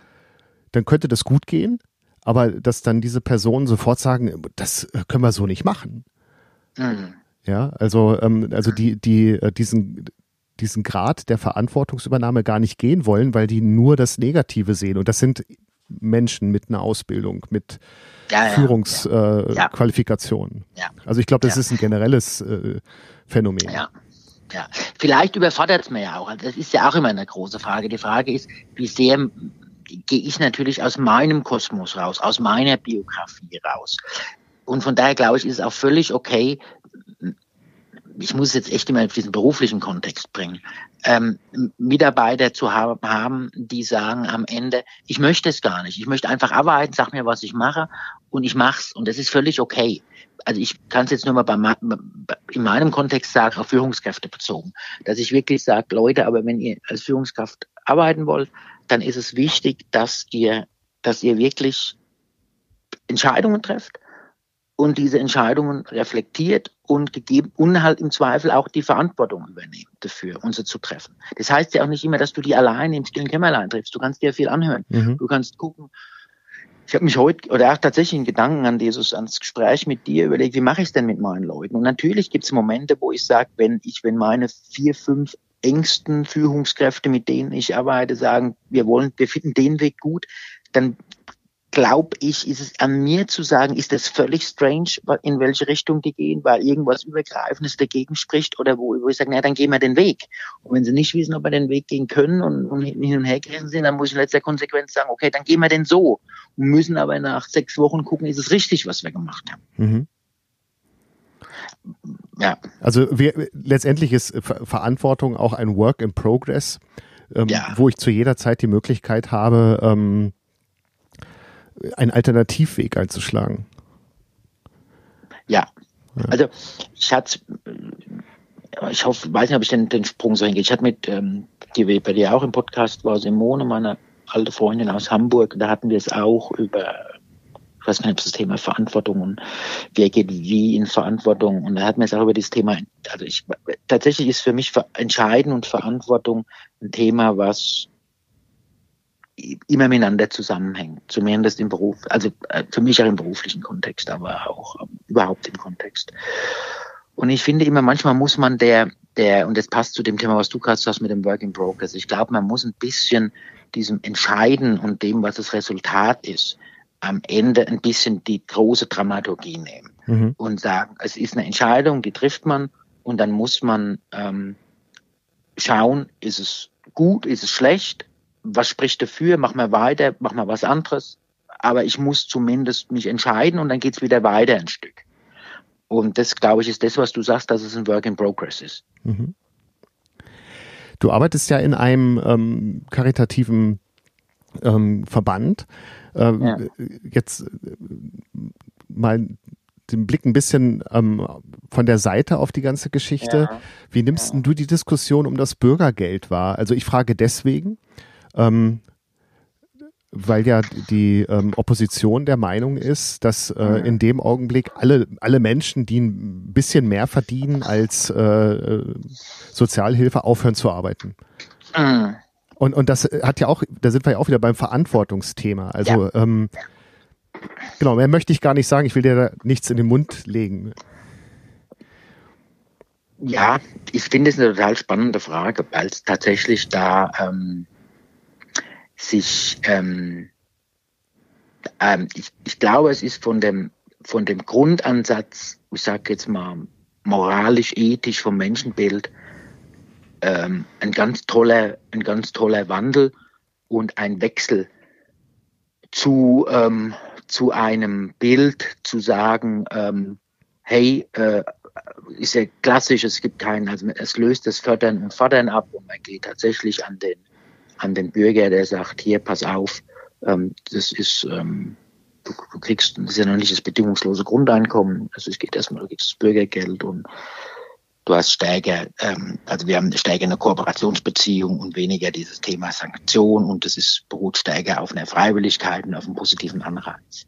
dann könnte das gut gehen, aber dass dann diese Personen sofort sagen, das können wir so nicht machen. Mhm. Ja, also, ähm, also die, die, äh, diesen, diesen Grad der Verantwortungsübernahme gar nicht gehen wollen, weil die nur das Negative sehen. Und das sind Menschen mit einer Ausbildung, mit ja, ja, Führungsqualifikationen. Äh. Also ich glaube, das ist ein generelles äh, Phänomen. Ja. Ja, vielleicht überfordert es mir ja auch. Also das ist ja auch immer eine große Frage. Die Frage ist, wie sehr gehe ich natürlich aus meinem Kosmos raus, aus meiner Biografie raus. Und von daher glaube ich, ist es auch völlig okay, ich muss es jetzt echt immer in diesen beruflichen Kontext bringen, ähm, Mitarbeiter zu haben, die sagen am Ende, ich möchte es gar nicht, ich möchte einfach arbeiten, sag mir, was ich mache und ich mach's. Und das ist völlig okay. Also ich kann es jetzt nur mal bei, in meinem Kontext sagen, auf Führungskräfte bezogen, dass ich wirklich sage, Leute, aber wenn ihr als Führungskraft arbeiten wollt, dann ist es wichtig, dass ihr dass ihr wirklich Entscheidungen trefft und diese Entscheidungen reflektiert und gegeben und halt im Zweifel auch die Verantwortung übernehmen dafür, unsere zu treffen. Das heißt ja auch nicht immer, dass du die alleine im stillen Kämmerlein triffst. Du kannst dir viel anhören. Mhm. Du kannst gucken. Ich habe mich heute oder auch tatsächlich in Gedanken an Jesus, ans Gespräch mit dir überlegt, wie mache ich es denn mit meinen Leuten? Und natürlich gibt es Momente, wo ich sage, wenn ich, wenn meine vier, fünf engsten Führungskräfte, mit denen ich arbeite, sagen, wir wollen, wir finden den Weg gut, dann glaube ich, ist es an mir zu sagen, ist das völlig strange, in welche Richtung die gehen, weil irgendwas Übergreifendes dagegen spricht oder wo, wo ich sage, na, dann gehen wir den Weg. Und wenn sie nicht wissen, ob wir den Weg gehen können und, und hin und her gerissen sind, dann muss ich in letzter Konsequenz sagen, okay, dann gehen wir den so. Und müssen aber nach sechs Wochen gucken, ist es richtig, was wir gemacht haben. Mhm. Ja. Also wir, letztendlich ist Verantwortung auch ein Work in Progress, ähm, ja. wo ich zu jeder Zeit die Möglichkeit habe, ähm, einen Alternativweg einzuschlagen. Ja. ja. Also ich hatte, ich hoffe, weiß nicht, ob ich den, den Sprung so hingehe. Ich hatte mit, ähm, die bei dir auch im Podcast war Simone, meine alte Freundin aus Hamburg, da hatten wir es auch über, ich weiß nicht, ob das Thema Verantwortung und wer geht wie in Verantwortung. Und da hatten wir es auch über das Thema, also ich, tatsächlich ist für mich Entscheiden und Verantwortung ein Thema, was immer miteinander zusammenhängt, zumindest im Beruf, also äh, für mich auch im beruflichen Kontext, aber auch ähm, überhaupt im Kontext. Und ich finde immer, manchmal muss man der, der, und das passt zu dem Thema, was du gerade hast mit dem Work in Progress. Ich glaube, man muss ein bisschen diesem Entscheiden und dem, was das Resultat ist, am Ende ein bisschen die große Dramaturgie nehmen mhm. und sagen, es ist eine Entscheidung, die trifft man und dann muss man ähm, schauen, ist es gut, ist es schlecht, was spricht dafür, mach mal weiter, mach mal was anderes. Aber ich muss zumindest mich entscheiden und dann geht's wieder weiter ein Stück. Und das, glaube ich, ist das, was du sagst, dass es ein Work in Progress ist. Mhm. Du arbeitest ja in einem ähm, karitativen ähm, Verband. Ähm, ja. Jetzt äh, mal den Blick ein bisschen ähm, von der Seite auf die ganze Geschichte. Ja. Wie nimmst ja. du die Diskussion um das Bürgergeld wahr? Also ich frage deswegen, ähm, weil ja die ähm, Opposition der Meinung ist, dass äh, mhm. in dem Augenblick alle, alle Menschen, die ein bisschen mehr verdienen als äh, äh, Sozialhilfe, aufhören zu arbeiten. Mhm. Und, und das hat ja auch, da sind wir ja auch wieder beim Verantwortungsthema. Also ja. ähm, genau, mehr möchte ich gar nicht sagen, ich will dir da nichts in den Mund legen. Ja, ich finde es eine total spannende Frage, weil es tatsächlich da ähm, sich, ähm, ähm, ich, ich glaube, es ist von dem, von dem Grundansatz, ich sage jetzt mal moralisch, ethisch vom Menschenbild, ähm, ein ganz toller, ein ganz toller Wandel und ein Wechsel zu, ähm, zu einem Bild, zu sagen, ähm, hey, äh, ist ja klassisch, es gibt keinen, also es löst das Fördern und Fordern ab und man geht tatsächlich an den an den Bürger, der sagt, hier, pass auf, ähm, das ist, ähm, du, du kriegst, das ist ja noch nicht das bedingungslose Grundeinkommen, also es geht erstmal, du kriegst das Bürgergeld und du hast stärker, ähm, also wir haben stärker eine Kooperationsbeziehung und weniger dieses Thema Sanktion und das ist, beruht stärker auf einer Freiwilligkeit und auf einem positiven Anreiz.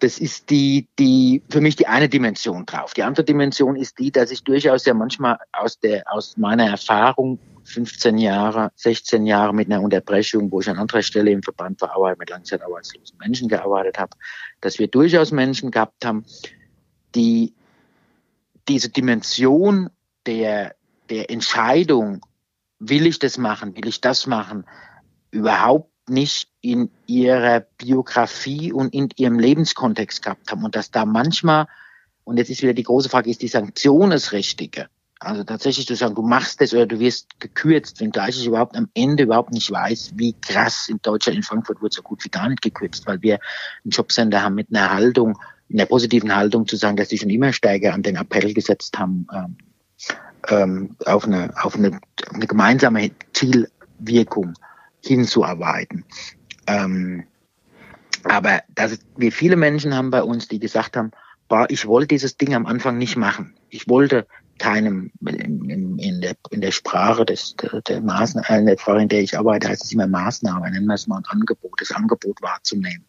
Das ist die, die, für mich die eine Dimension drauf. Die andere Dimension ist die, dass ich durchaus ja manchmal aus der, aus meiner Erfahrung 15 Jahre, 16 Jahre mit einer Unterbrechung, wo ich an anderer Stelle im Verband für Arbeit mit langzeitarbeitslosen Menschen gearbeitet habe, dass wir durchaus Menschen gehabt haben, die diese Dimension der, der Entscheidung, will ich das machen, will ich das machen, überhaupt nicht in ihrer Biografie und in ihrem Lebenskontext gehabt haben und dass da manchmal, und jetzt ist wieder die große Frage, ist die Sanktion das Richtige? Also tatsächlich zu sagen, du machst das oder du wirst gekürzt, wenngleich ich überhaupt am Ende überhaupt nicht weiß, wie krass in Deutschland, in Frankfurt wird so gut wie gar nicht gekürzt, weil wir einen Jobcenter haben mit einer Haltung, in der positiven Haltung zu sagen, dass sie schon immer stärker an den Appell gesetzt haben, ähm, ähm, auf, eine, auf eine, eine gemeinsame Zielwirkung hinzuarbeiten. Ähm, aber dass wir viele Menschen haben bei uns, die gesagt haben, boah, ich wollte dieses Ding am Anfang nicht machen. Ich wollte keinem in, in, der, in der Sprache des, der, der Maßnahme, äh, in der Sprache, in der ich arbeite, heißt es immer Maßnahme, nennen wir es mal ein Angebot, das Angebot wahrzunehmen.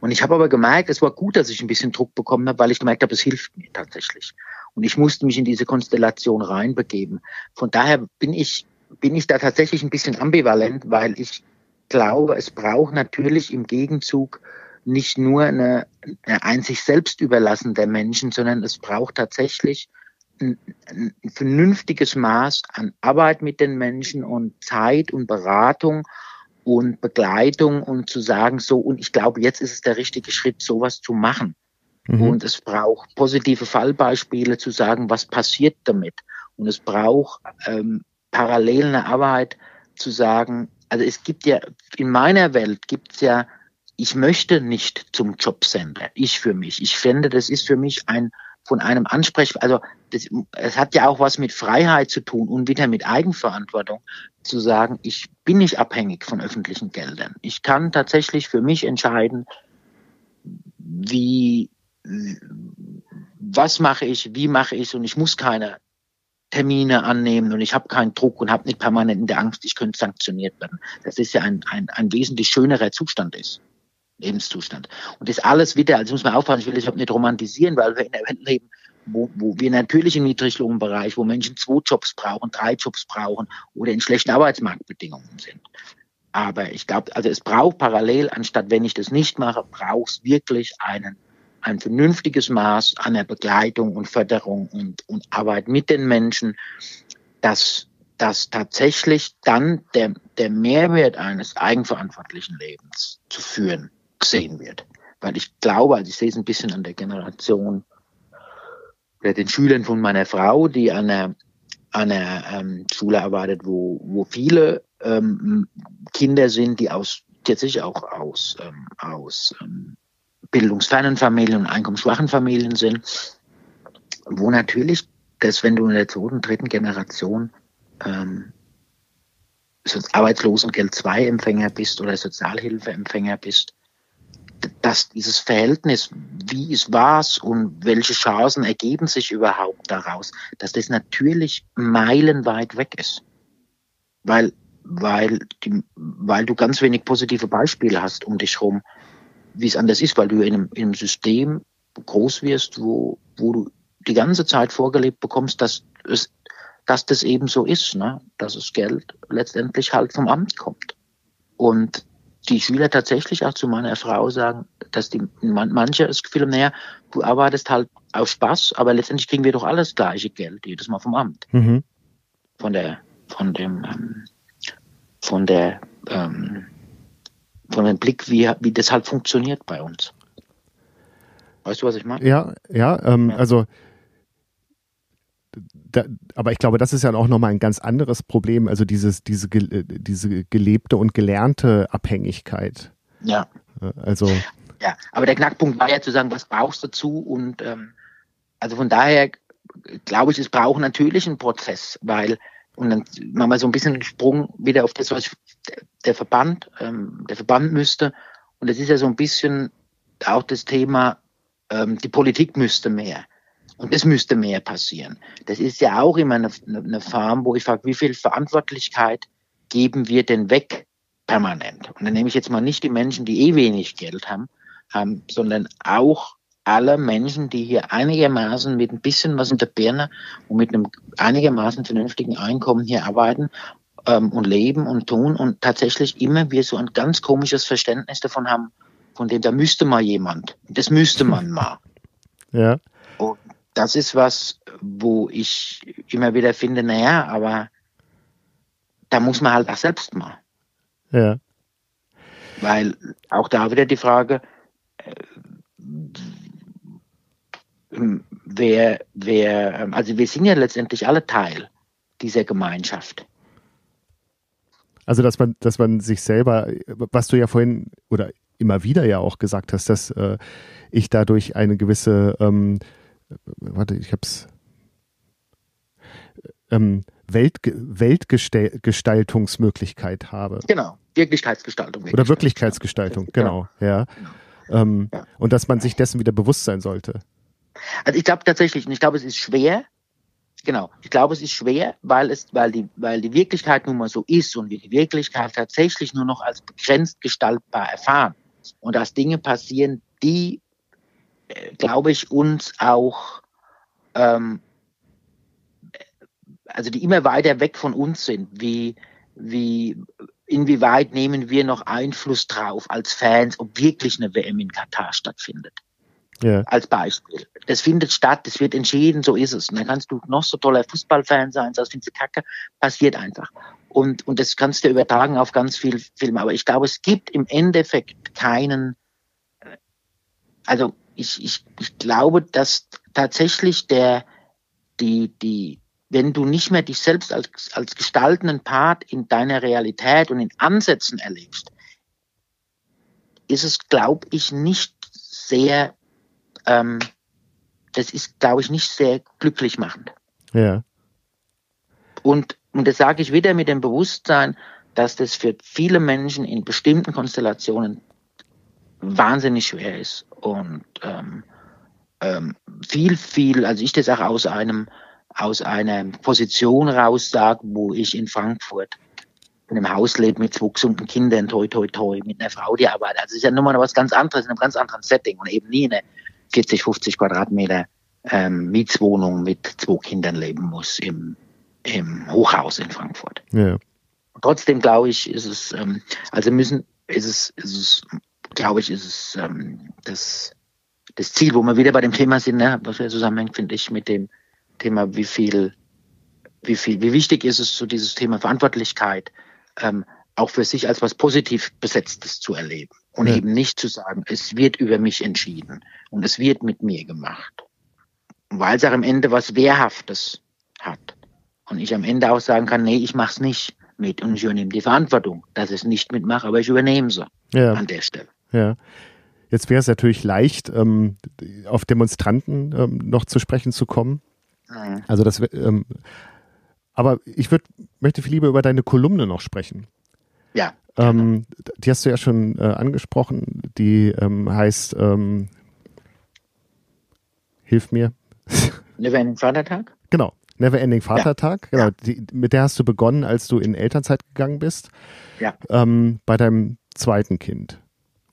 Und ich habe aber gemerkt, es war gut, dass ich ein bisschen Druck bekommen habe, weil ich gemerkt habe, es hilft mir tatsächlich. Und ich musste mich in diese Konstellation reinbegeben. Von daher bin ich, bin ich da tatsächlich ein bisschen ambivalent, weil ich glaube, es braucht natürlich im Gegenzug nicht nur eine, eine ein sich selbst überlassen der Menschen, sondern es braucht tatsächlich ein, ein vernünftiges Maß an Arbeit mit den Menschen und Zeit und Beratung und Begleitung und zu sagen, so, und ich glaube, jetzt ist es der richtige Schritt, sowas zu machen. Mhm. Und es braucht positive Fallbeispiele zu sagen, was passiert damit. Und es braucht ähm, parallel eine Arbeit zu sagen, also es gibt ja, in meiner Welt gibt es ja, ich möchte nicht zum Jobcenter, ich für mich. Ich finde, das ist für mich ein von einem Ansprech, also das, es hat ja auch was mit Freiheit zu tun und wieder mit Eigenverantwortung zu sagen, ich bin nicht abhängig von öffentlichen Geldern. Ich kann tatsächlich für mich entscheiden, wie, was mache ich, wie mache ich und ich muss keine Termine annehmen und ich habe keinen Druck und habe nicht permanent in der Angst, ich könnte sanktioniert werden. Das ist ja ein, ein, ein wesentlich schönerer Zustand ist. Lebenszustand. Und das alles wieder, also muss man aufpassen, ich will das nicht romantisieren, weil wir in der Welt leben, wo, wo wir natürlich im Niedriglohnbereich, wo Menschen zwei Jobs brauchen, drei Jobs brauchen oder in schlechten Arbeitsmarktbedingungen sind. Aber ich glaube, also es braucht parallel, anstatt wenn ich das nicht mache, braucht es wirklich einen, ein vernünftiges Maß an der Begleitung und Förderung und, und Arbeit mit den Menschen, dass, dass tatsächlich dann der, der Mehrwert eines eigenverantwortlichen Lebens zu führen gesehen wird. Weil ich glaube, also ich sehe es ein bisschen an der Generation oder den Schülern von meiner Frau, die an einer, an einer ähm, Schule arbeitet, wo, wo viele ähm, Kinder sind, die aus tatsächlich auch aus, ähm, aus ähm, bildungsfernen Familien und einkommensschwachen Familien sind, wo natürlich, dass wenn du in der zweiten, dritten Generation ähm, Arbeitslosengeld 2 Empfänger bist oder Sozialhilfeempfänger bist, dass dieses Verhältnis, wie ist was und welche Chancen ergeben sich überhaupt daraus, dass das natürlich meilenweit weg ist. Weil, weil, die, weil du ganz wenig positive Beispiele hast um dich herum, wie es anders ist, weil du in einem, in einem System groß wirst, wo, wo du die ganze Zeit vorgelebt bekommst, dass es, dass das eben so ist, ne? dass das Geld letztendlich halt vom Amt kommt. Und die Schüler tatsächlich auch zu meiner Frau sagen, dass die man, manche das Gefühl haben, naja, du arbeitest halt auf Spaß, aber letztendlich kriegen wir doch alles gleiche Geld, jedes Mal vom Amt. Mhm. Von der, von dem, ähm, von der, ähm, von dem Blick, wie, wie das halt funktioniert bei uns. Weißt du, was ich meine? Ja, ja, ähm, ja. also da, aber ich glaube, das ist ja auch nochmal ein ganz anderes Problem, also dieses, diese, diese gelebte und gelernte Abhängigkeit. Ja. Also. Ja, aber der Knackpunkt war ja zu sagen, was brauchst du dazu? Und ähm, also von daher glaube ich, es braucht natürlich einen Prozess, weil, und dann machen wir so ein bisschen einen Sprung wieder auf das, was der Verband, ähm, der Verband müsste. Und das ist ja so ein bisschen auch das Thema, ähm, die Politik müsste mehr. Und es müsste mehr passieren. Das ist ja auch immer eine, eine Farm, wo ich frage, wie viel Verantwortlichkeit geben wir denn weg permanent? Und dann nehme ich jetzt mal nicht die Menschen, die eh wenig Geld haben, haben sondern auch alle Menschen, die hier einigermaßen mit ein bisschen was in der Birne und mit einem einigermaßen vernünftigen Einkommen hier arbeiten ähm, und leben und tun und tatsächlich immer wir so ein ganz komisches Verständnis davon haben, von dem da müsste mal jemand, das müsste man mal. [laughs] Ja. Und das ist was, wo ich immer wieder finde, naja, aber da muss man halt auch selbst mal. Ja. Weil auch da wieder die Frage, äh, wer, wer, also wir sind ja letztendlich alle Teil dieser Gemeinschaft. Also dass man, dass man sich selber, was du ja vorhin oder immer wieder ja auch gesagt hast, dass äh, ich dadurch eine gewisse ähm, warte, ich hab's ähm, Welt, Weltgestaltungsmöglichkeit habe. Genau, Wirklichkeitsgestaltung. Oder Wirklichkeitsgestaltung, genau, ja. Genau. Ähm, ja. Und dass man sich dessen wieder bewusst sein sollte. Also ich glaube tatsächlich, und ich glaube, es ist schwer, genau. Ich glaube, es ist schwer, weil es, weil die, weil die Wirklichkeit nun mal so ist und wir die Wirklichkeit tatsächlich nur noch als begrenzt gestaltbar erfahren. Und dass Dinge passieren, die, äh, glaube ich, uns auch, ähm, also die immer weiter weg von uns sind, wie, wie, inwieweit nehmen wir noch Einfluss drauf als Fans, ob wirklich eine WM in Katar stattfindet. Ja. Als Beispiel. Das findet statt, das wird entschieden, so ist es. Und dann kannst du noch so toller Fußballfan sein, das findest du kacke, passiert einfach. Und, und das kannst du übertragen auf ganz viel Filme. Aber ich glaube, es gibt im Endeffekt keinen, äh, also ich, ich, ich glaube, dass tatsächlich der, die, die, wenn du nicht mehr dich selbst als, als gestaltenden Part in deiner Realität und in Ansätzen erlebst, ist es, glaube ich, nicht sehr ähm, das ist, glaube ich, nicht sehr glücklich machend. Ja. Und, und das sage ich wieder mit dem Bewusstsein, dass das für viele Menschen in bestimmten Konstellationen wahnsinnig schwer ist und ähm, ähm, viel, viel, also ich das auch aus einem aus einer Position raus sage, wo ich in Frankfurt in einem Haus lebe mit zwei gesunden Kindern, toi, toi, toi, mit einer Frau, die arbeitet. Also es ist ja nochmal was ganz anderes, in einem ganz anderen Setting und eben nie eine 40, 50 Quadratmeter ähm, Mietswohnung mit zwei Kindern leben muss im, im Hochhaus in Frankfurt. Ja. Trotzdem glaube ich, ist es, ähm, also müssen, ist es, ist es, glaube ich, ist es ähm, das, das Ziel, wo wir wieder bei dem Thema sind, ne, was wir zusammenhängt, finde ich, mit dem Thema, wie viel, wie viel, wie wichtig ist es, so dieses Thema Verantwortlichkeit, ähm, auch für sich als was positiv Besetztes zu erleben und ja. eben nicht zu sagen, es wird über mich entschieden und es wird mit mir gemacht. Weil es auch am Ende was Wehrhaftes hat. Und ich am Ende auch sagen kann, nee, ich mach's nicht mit und ich übernehme die Verantwortung, dass ich es nicht mitmache, aber ich übernehme sie ja. an der Stelle. Ja. Jetzt wäre es natürlich leicht, ähm, auf Demonstranten ähm, noch zu sprechen zu kommen. Mhm. Also das, ähm, aber ich würd, möchte viel lieber über deine Kolumne noch sprechen. Ja. Ähm, die hast du ja schon äh, angesprochen. Die ähm, heißt ähm, Hilf mir. [laughs] Never Ending Vatertag? Genau. Never Ending Vatertag. Ja. Genau. Die, mit der hast du begonnen, als du in Elternzeit gegangen bist. Ja. Ähm, bei deinem zweiten Kind.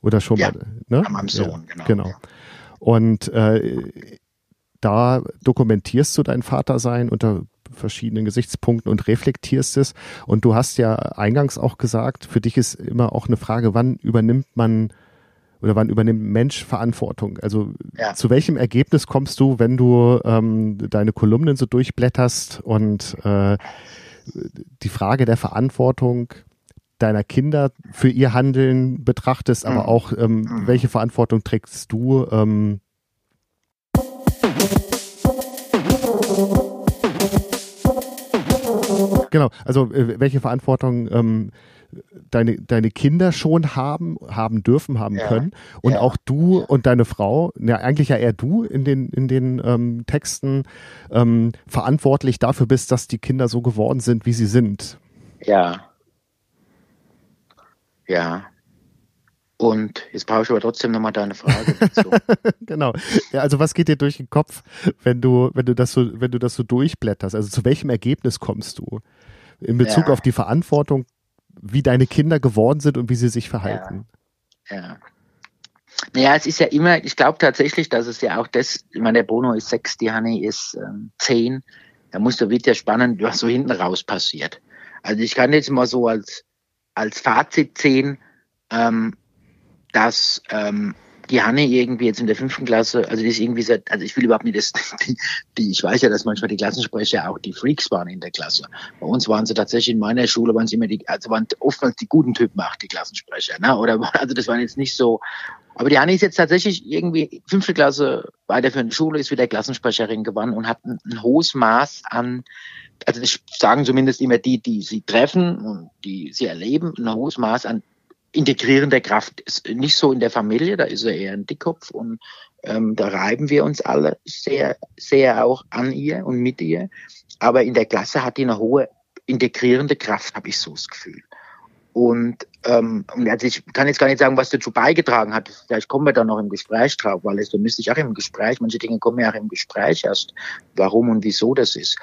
Oder schon ja, bei, ne? meinem Sohn, ja, genau. genau. Und äh, da dokumentierst du dein Vatersein unter verschiedenen Gesichtspunkten und reflektierst es. Und du hast ja eingangs auch gesagt, für dich ist immer auch eine Frage, wann übernimmt man oder wann übernimmt Mensch Verantwortung? Also ja. zu welchem Ergebnis kommst du, wenn du ähm, deine Kolumnen so durchblätterst und äh, die Frage der Verantwortung deiner Kinder für ihr Handeln betrachtest, aber mhm. auch ähm, mhm. welche Verantwortung trägst du ähm, Genau, also äh, welche Verantwortung ähm, deine, deine Kinder schon haben, haben dürfen, haben ja. können. Und ja. auch du und deine Frau, ja, eigentlich ja eher du in den, in den ähm, Texten ähm, verantwortlich dafür bist, dass die Kinder so geworden sind, wie sie sind. Ja. Ja. Und jetzt brauche ich aber trotzdem nochmal deine Frage dazu. [laughs] genau. Ja, also was geht dir durch den Kopf, wenn du, wenn du das so, wenn du das so durchblätterst? Also zu welchem Ergebnis kommst du? In Bezug ja. auf die Verantwortung, wie deine Kinder geworden sind und wie sie sich verhalten. Ja. ja. Naja, es ist ja immer, ich glaube tatsächlich, dass es ja auch das, ich meine, der Bono ist sechs, die Hanni ist ähm, zehn. Da muss da wird ja spannend, was so hinten raus passiert. Also ich kann jetzt mal so als, als Fazit sehen, ähm, dass ähm, die Hanne irgendwie jetzt in der fünften Klasse, also die ist irgendwie seit, also ich will überhaupt nicht, dass [laughs] die, die, ich weiß ja, dass manchmal die Klassensprecher auch die Freaks waren in der Klasse. Bei uns waren sie tatsächlich in meiner Schule, waren sie immer die, also waren oftmals die guten Typen auch die Klassensprecher, ne? Oder [laughs] also das waren jetzt nicht so. Aber die Hanne ist jetzt tatsächlich irgendwie fünfte Klasse weiter für eine Schule, ist wieder Klassensprecherin geworden und hat ein, ein hohes Maß an also das sagen zumindest immer die, die sie treffen und die sie erleben, ein hohes Maß an integrierende Kraft ist nicht so in der Familie, da ist er eher ein Dickkopf und ähm, da reiben wir uns alle sehr, sehr auch an ihr und mit ihr. Aber in der Klasse hat die eine hohe integrierende Kraft, habe ich so das Gefühl. Und, ähm, also ich kann jetzt gar nicht sagen, was dazu beigetragen hat. Vielleicht kommen wir da noch im Gespräch drauf, weil es, da müsste ich auch im Gespräch, manche Dinge kommen ja auch im Gespräch erst, warum und wieso das ist.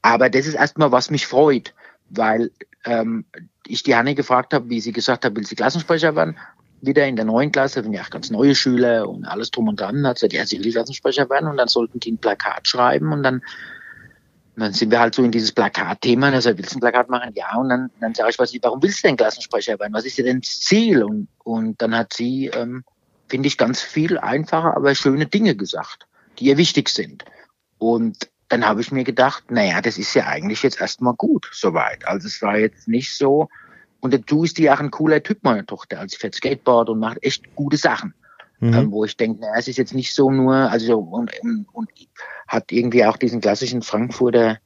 Aber das ist erstmal, was mich freut, weil ähm, ich die Hanne gefragt habe, wie sie gesagt hat, will sie Klassensprecher werden? Wieder in der neuen Klasse, sind ja auch ganz neue Schüler und alles drum und dran, hat sie gesagt, ja, sie will Klassensprecher werden und dann sollten die ein Plakat schreiben und dann dann sind wir halt so in dieses Plakatthema, also willst du ein Plakat machen? Ja, und dann, dann sage ich, was, warum willst du denn Klassensprecher werden? Was ist denn das Ziel? Und, und dann hat sie, ähm, finde ich, ganz viel einfache, aber schöne Dinge gesagt, die ihr wichtig sind. Und dann habe ich mir gedacht, naja, das ist ja eigentlich jetzt erstmal gut, soweit. Also es war jetzt nicht so, und dazu ist die auch ein cooler Typ, meine Tochter. Also sie fährt Skateboard und macht echt gute Sachen. Mhm. Ähm, wo ich denke, naja, es ist jetzt nicht so nur, also und, und, und hat irgendwie auch diesen klassischen Frankfurter,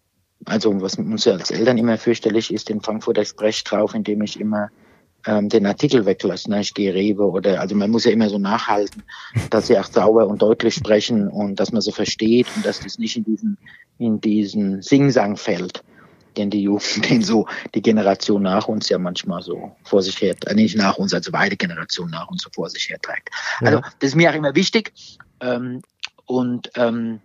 also was uns als Eltern immer fürchterlich ist, den Frankfurter Sprech drauf, indem ich immer ähm, den Artikel weglasse. Ne? Ich gehe Rewe oder, also man muss ja immer so nachhalten, dass sie auch sauber und deutlich sprechen und dass man so versteht und dass das nicht in diesen, in diesen Singsang fällt den die Jugend, [laughs] den so die Generation nach uns ja manchmal so vor sich her, äh, nicht nach uns, also beide Generationen nach uns so vor sich her trägt. Also das ist mir auch immer wichtig. Ähm, und ähm,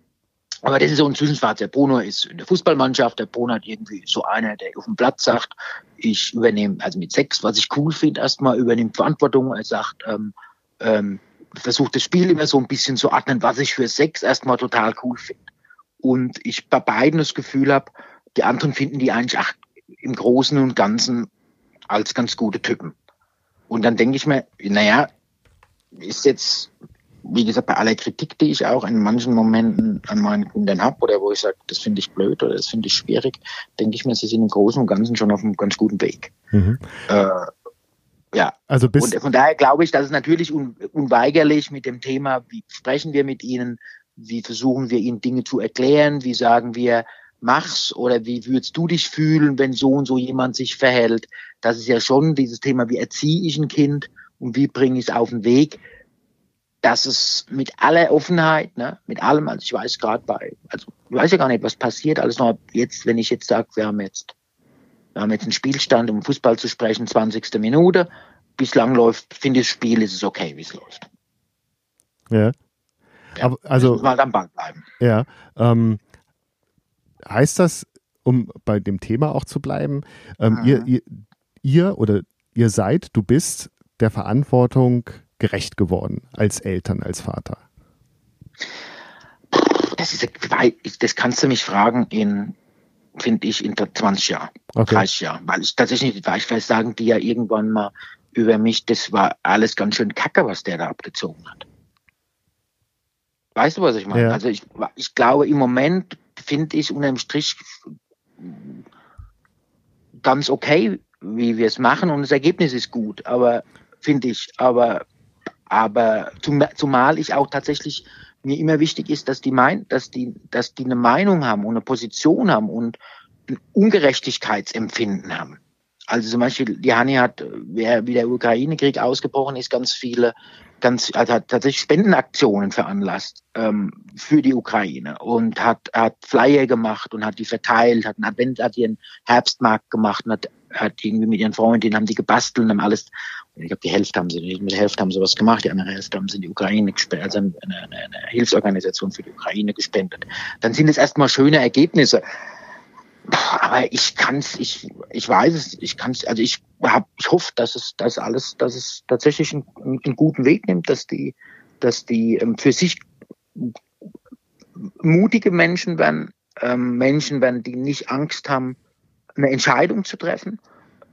aber das ist so ein Zwischenfazit. Der Bruno ist in der Fußballmannschaft. Der Bruno hat irgendwie so einer, der auf dem Platz sagt, ich übernehme, also mit sechs, was ich cool finde, erstmal übernimmt Verantwortung. Er sagt, ähm, ähm, versucht das Spiel immer so ein bisschen zu ordnen, was ich für sechs erstmal total cool finde. Und ich bei beiden das Gefühl habe, die anderen finden die eigentlich ach, im Großen und Ganzen als ganz gute Typen. Und dann denke ich mir, naja, ist jetzt, wie gesagt, bei aller Kritik, die ich auch in manchen Momenten an meinen Kindern habe, oder wo ich sage, das finde ich blöd oder das finde ich schwierig, denke ich mir, sie sind im Großen und Ganzen schon auf einem ganz guten Weg. Mhm. Äh, ja, also bis und von daher glaube ich, dass es natürlich un unweigerlich mit dem Thema, wie sprechen wir mit ihnen, wie versuchen wir ihnen Dinge zu erklären, wie sagen wir, mach's oder wie würdest du dich fühlen, wenn so und so jemand sich verhält. Das ist ja schon dieses Thema, wie erziehe ich ein Kind und wie bringe ich es auf den Weg. Dass es mit aller Offenheit, ne, mit allem, also ich weiß gerade bei, also ich weiß ja gar nicht, was passiert, alles noch jetzt, wenn ich jetzt sage, wir haben jetzt, wir haben jetzt einen Spielstand, um Fußball zu sprechen, 20. Minute, bislang läuft, finde ich das Spiel, ist es okay, wie es läuft. Ja. ja Aber, also, mal am Ball bleiben. Ja, ähm, heißt das, um bei dem Thema auch zu bleiben, ähm, ihr, mhm. ihr, ihr oder ihr seid, du bist der Verantwortung gerecht geworden als Eltern, als Vater? Das, ist, das kannst du mich fragen in, finde ich, in 20 Jahren, okay. 30 Jahren. Weil ich tatsächlich nicht weiß, vielleicht sagen die ja irgendwann mal über mich, das war alles ganz schön kacke, was der da abgezogen hat. Weißt du, was ich meine? Ja. Also ich, ich glaube, im Moment finde ich unterm Strich ganz okay, wie wir es machen und das Ergebnis ist gut, aber finde ich, aber aber zum, zumal ich auch tatsächlich mir immer wichtig ist, dass die mein, dass die, dass die eine Meinung haben und eine Position haben und ein Ungerechtigkeitsempfinden haben. Also zum Beispiel, die Hanni hat, wer wie der Ukraine-Krieg ausgebrochen ist, ganz viele, ganz, also hat tatsächlich Spendenaktionen veranlasst ähm, für die Ukraine und hat, hat Flyer gemacht und hat die verteilt, hat einen Advent, hat ihren Herbstmarkt gemacht und hat, hat irgendwie mit ihren Freundinnen haben die gebastelt haben alles, ich glaube, die Hälfte haben sie, mit der Hälfte haben sie was gemacht, die andere Hälfte haben sie in die Ukraine gespendet, also eine, eine, eine Hilfsorganisation für die Ukraine gespendet. Dann sind es erstmal schöne Ergebnisse aber ich kann's, ich, ich weiß es, ich kann's, also ich hab, ich hoffe, dass es, dass alles, dass es tatsächlich einen, einen guten Weg nimmt, dass die, dass die ähm, für sich mutige Menschen werden, ähm, Menschen werden, die nicht Angst haben, eine Entscheidung zu treffen,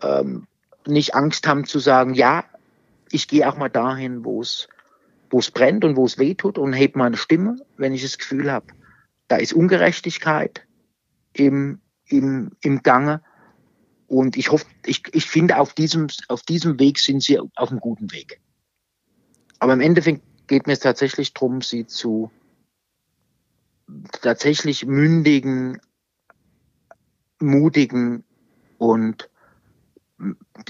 ähm, nicht Angst haben zu sagen, ja, ich gehe auch mal dahin, wo es, wo es brennt und wo es weh tut und heb meine Stimme, wenn ich das Gefühl habe, da ist Ungerechtigkeit im, im, im Gange. Und ich hoffe, ich, ich finde, auf diesem, auf diesem Weg sind sie auf einem guten Weg. Aber im Endeffekt geht mir es tatsächlich darum, sie zu tatsächlich mündigen, mutigen und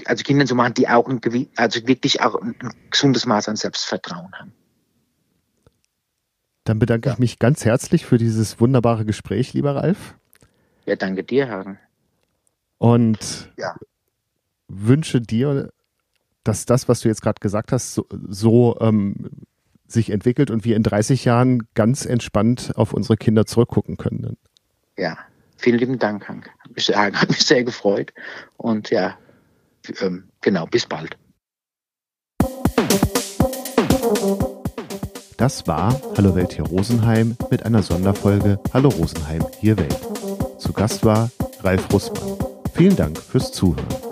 also Kindern zu machen, die auch ein, also wirklich auch ein gesundes Maß an Selbstvertrauen haben. Dann bedanke ja. ich mich ganz herzlich für dieses wunderbare Gespräch, lieber Ralf. Ja, danke dir, Hagen. Und ja. wünsche dir, dass das, was du jetzt gerade gesagt hast, so, so ähm, sich entwickelt und wir in 30 Jahren ganz entspannt auf unsere Kinder zurückgucken können. Ja, vielen lieben Dank, Hank. [laughs] Hat mich sehr gefreut. Und ja, ähm, genau, bis bald. Das war Hallo Welt hier Rosenheim mit einer Sonderfolge Hallo Rosenheim hier Welt. Zu Gast war Ralf Russmann. Vielen Dank fürs Zuhören.